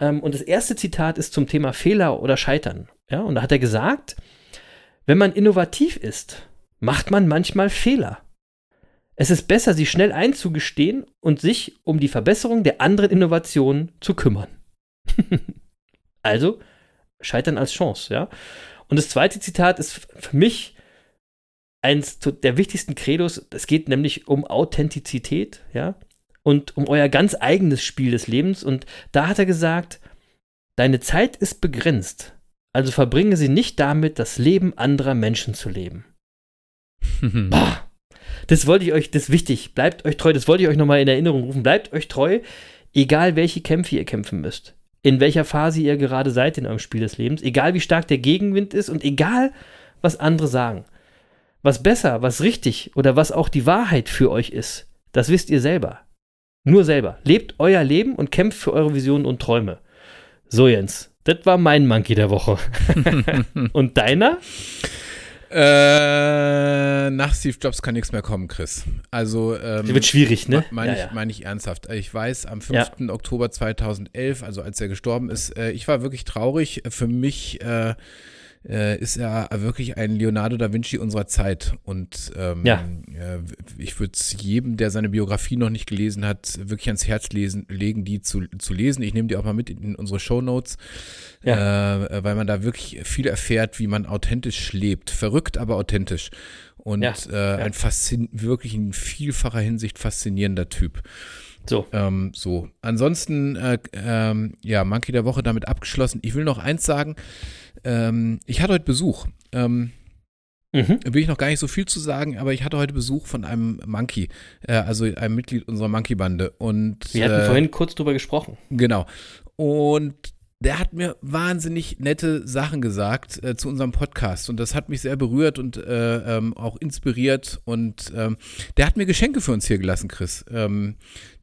Ähm, und das erste Zitat ist zum Thema Fehler oder Scheitern. Ja, und da hat er gesagt, wenn man innovativ ist, macht man manchmal Fehler. Es ist besser, sie schnell einzugestehen und sich um die Verbesserung der anderen Innovationen zu kümmern. also, Scheitern als Chance, ja. Und das zweite Zitat ist für mich eins der wichtigsten Credos. Es geht nämlich um Authentizität, ja, und um euer ganz eigenes Spiel des Lebens. Und da hat er gesagt, deine Zeit ist begrenzt, also verbringe sie nicht damit, das Leben anderer Menschen zu leben. Bah, das wollte ich euch, das ist wichtig. Bleibt euch treu, das wollte ich euch nochmal in Erinnerung rufen. Bleibt euch treu, egal welche Kämpfe ihr kämpfen müsst. In welcher Phase ihr gerade seid in eurem Spiel des Lebens. Egal wie stark der Gegenwind ist und egal, was andere sagen. Was besser, was richtig oder was auch die Wahrheit für euch ist, das wisst ihr selber. Nur selber. Lebt euer Leben und kämpft für eure Visionen und Träume. So, Jens, das war mein Monkey der Woche. und deiner? Äh, nach Steve Jobs kann nichts mehr kommen, Chris. Also ähm, Das wird schwierig, ne? Meine Ja, ich, ja. mein ich ernsthaft. Ich weiß, am 5. Oktober 2011, also als er gestorben ist, äh, ich war wirklich traurig. Für mich äh, äh, ist er wirklich ein Leonardo da Vinci unserer Zeit. Und ähm, Ja. äh, ich würde es jedem, der seine Biografie noch nicht gelesen hat, wirklich ans Herz lesen, legen, die zu, zu lesen. Ich nehme die auch mal mit in unsere Shownotes, äh, weil man da wirklich viel erfährt, wie man authentisch lebt. Verrückt, aber authentisch. Und Ja, äh, ein faszin wirklich in vielfacher Hinsicht faszinierender Typ. So. Ähm, so. Ansonsten, äh, ähm, ja, Monkey der Woche damit abgeschlossen. Ich will noch eins sagen. Ähm, ich hatte heute Besuch. Ähm, Mhm. will ich noch gar nicht so viel zu sagen, aber ich hatte heute Besuch von einem Monkey, äh, also einem Mitglied unserer Monkey-Bande. Und Wir hatten äh, vorhin kurz drüber gesprochen. Genau. Und der hat mir wahnsinnig nette Sachen gesagt äh, zu unserem Podcast und das hat mich sehr berührt und äh, ähm, auch inspiriert und ähm, der hat mir Geschenke für uns hier gelassen, Chris. Ähm,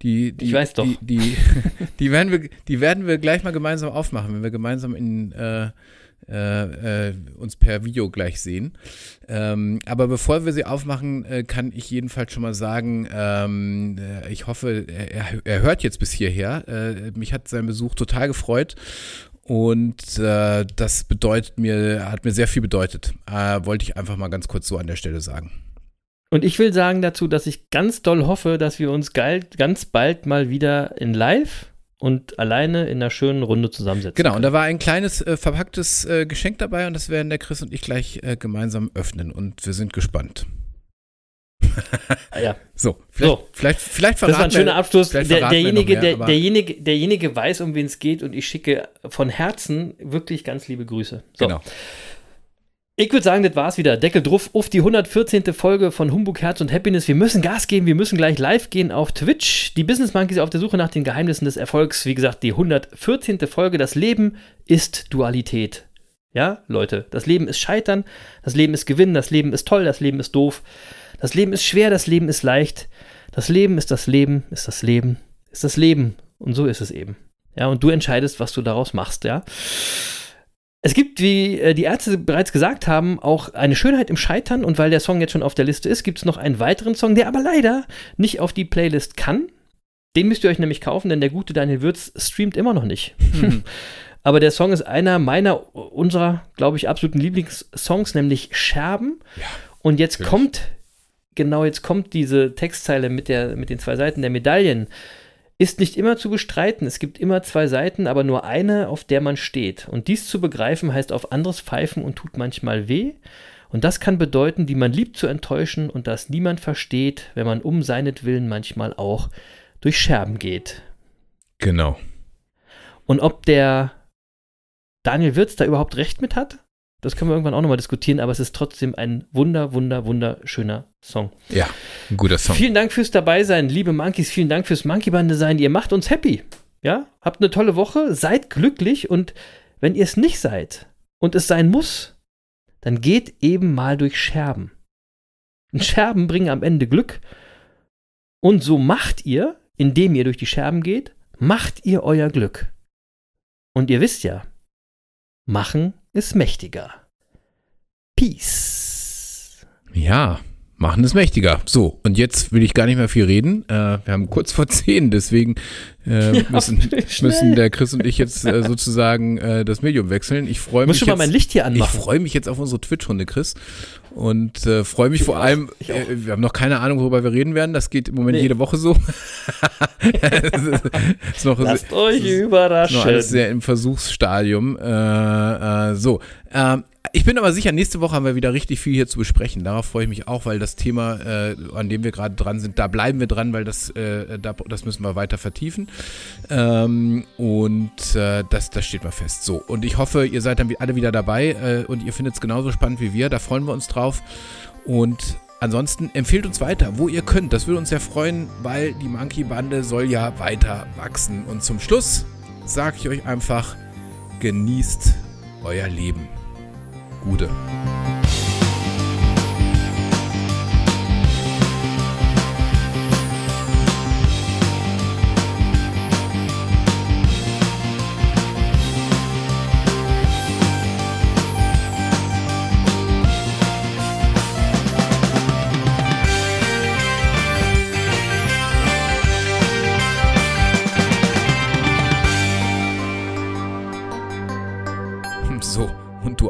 die, die, Ich weiß doch. Die, die, die, werden wir, die werden wir gleich mal gemeinsam aufmachen, wenn wir gemeinsam in äh, äh, äh, uns per Video gleich sehen. Ähm, aber bevor wir sie aufmachen, äh, kann ich jedenfalls schon mal sagen, ähm, äh, ich hoffe, er, er hört jetzt bis hierher. Äh, mich hat sein Besuch total gefreut. Und äh, das bedeutet mir, hat mir sehr viel bedeutet. Wollte ich einfach mal ganz kurz so an der Stelle sagen. Und ich will sagen dazu, dass ich ganz doll hoffe, dass wir uns ganz bald mal wieder in live und alleine in einer schönen Runde zusammensetzen. Genau, und können. da war ein kleines äh, verpacktes äh, Geschenk dabei und das werden der Chris und ich gleich äh, gemeinsam öffnen und wir sind gespannt. Ah, ja. So, vielleicht, So. vielleicht, vielleicht Das war ein verraten schöner Abschluss. Der, verraten derjenige, mehr, der, derjenige, derjenige weiß, um wen es geht und ich schicke von Herzen wirklich ganz liebe Grüße. So. Genau. Ich würde sagen, das war's wieder. Deckel drauf auf die 114. Folge von Humbug, Herz und Happiness. Wir müssen Gas geben, wir müssen gleich live gehen auf Twitch. Die Business Monkeys auf der Suche nach den Geheimnissen des Erfolgs. Wie gesagt, die 114. Folge. Das Leben ist Dualität. Ja, Leute, das Leben ist Scheitern, das Leben ist Gewinnen, das Leben ist toll, das Leben ist doof. Das Leben ist schwer, das Leben ist leicht. Das Leben ist das Leben, ist das Leben, ist das Leben. Und so ist es eben. Ja, und du entscheidest, was du daraus machst, ja. Es gibt, wie äh, die Ärzte bereits gesagt haben, auch eine Schönheit im Scheitern. Und weil der Song jetzt schon auf der Liste ist, gibt es noch einen weiteren Song, der aber leider nicht auf die Playlist kann. Den müsst ihr euch nämlich kaufen, denn der gute Daniel Würz streamt immer noch nicht. aber der Song ist einer meiner, unserer, glaube ich, absoluten Lieblingssongs, nämlich Scherben. Und jetzt natürlich. kommt, genau jetzt kommt diese Textzeile mit, der, mit den zwei Seiten der Medaillen. Ist nicht immer zu bestreiten. Es gibt immer zwei Seiten, aber nur eine, auf der man steht. Und dies zu begreifen heißt auf anderes pfeifen und tut manchmal weh. Und das kann bedeuten, die man liebt zu enttäuschen und das niemand versteht, wenn man um seinetwillen manchmal auch durch Scherben geht. Genau. Und ob der Daniel Wirz da überhaupt recht mit hat, das können wir irgendwann auch nochmal diskutieren, aber es ist trotzdem ein wunder, wunder, wunderschöner Song. Ja, ein guter Song. Vielen Dank fürs Dabeisein, liebe Monkeys. Vielen Dank fürs Monkey-Bande sein. Ihr macht uns happy. Ja, habt eine tolle Woche, seid glücklich und wenn ihr es nicht seid und es sein muss, dann geht eben mal durch Scherben. Und Scherben bringen am Ende Glück. Und so macht ihr, indem ihr durch die Scherben geht, macht ihr euer Glück. Und ihr wisst ja, machen ist mächtiger. Peace. Ja, machen es mächtiger. So, und jetzt will ich gar nicht mehr viel reden. Äh, wir haben kurz vor zehn, deswegen äh, müssen, schnell. müssen der Chris und ich jetzt äh, sozusagen äh, das Medium wechseln. Ich freue Ich muss mich schon mal jetzt, mein Licht hier ich anmachen. freue mich jetzt auf unsere Twitch-Runde, Chris. Und äh, freue mich vor allem, ich auch. äh, wir haben noch keine Ahnung, worüber wir reden werden. Das geht im Moment Nee. jede Woche so. Ist, ist noch, Lasst euch es ist überraschen. noch alles sehr im Versuchsstadium. Äh, äh, so. Ähm, ich bin aber sicher, nächste Woche haben wir wieder richtig viel hier zu besprechen. Darauf freue ich mich auch, weil das Thema, äh, an dem wir gerade dran sind, da bleiben wir dran, weil das, äh, da, das müssen wir weiter vertiefen. Ähm, und äh, das, das steht mal fest. So. Und ich hoffe, ihr seid dann alle wieder dabei äh, und ihr findet es genauso spannend wie wir. Da freuen wir uns drauf. Und ansonsten empfehlt uns weiter, wo ihr könnt. Das würde uns sehr freuen, weil die Monkey-Bande soll ja weiter wachsen. Und zum Schluss sage ich euch einfach, genießt euer Leben. Gute.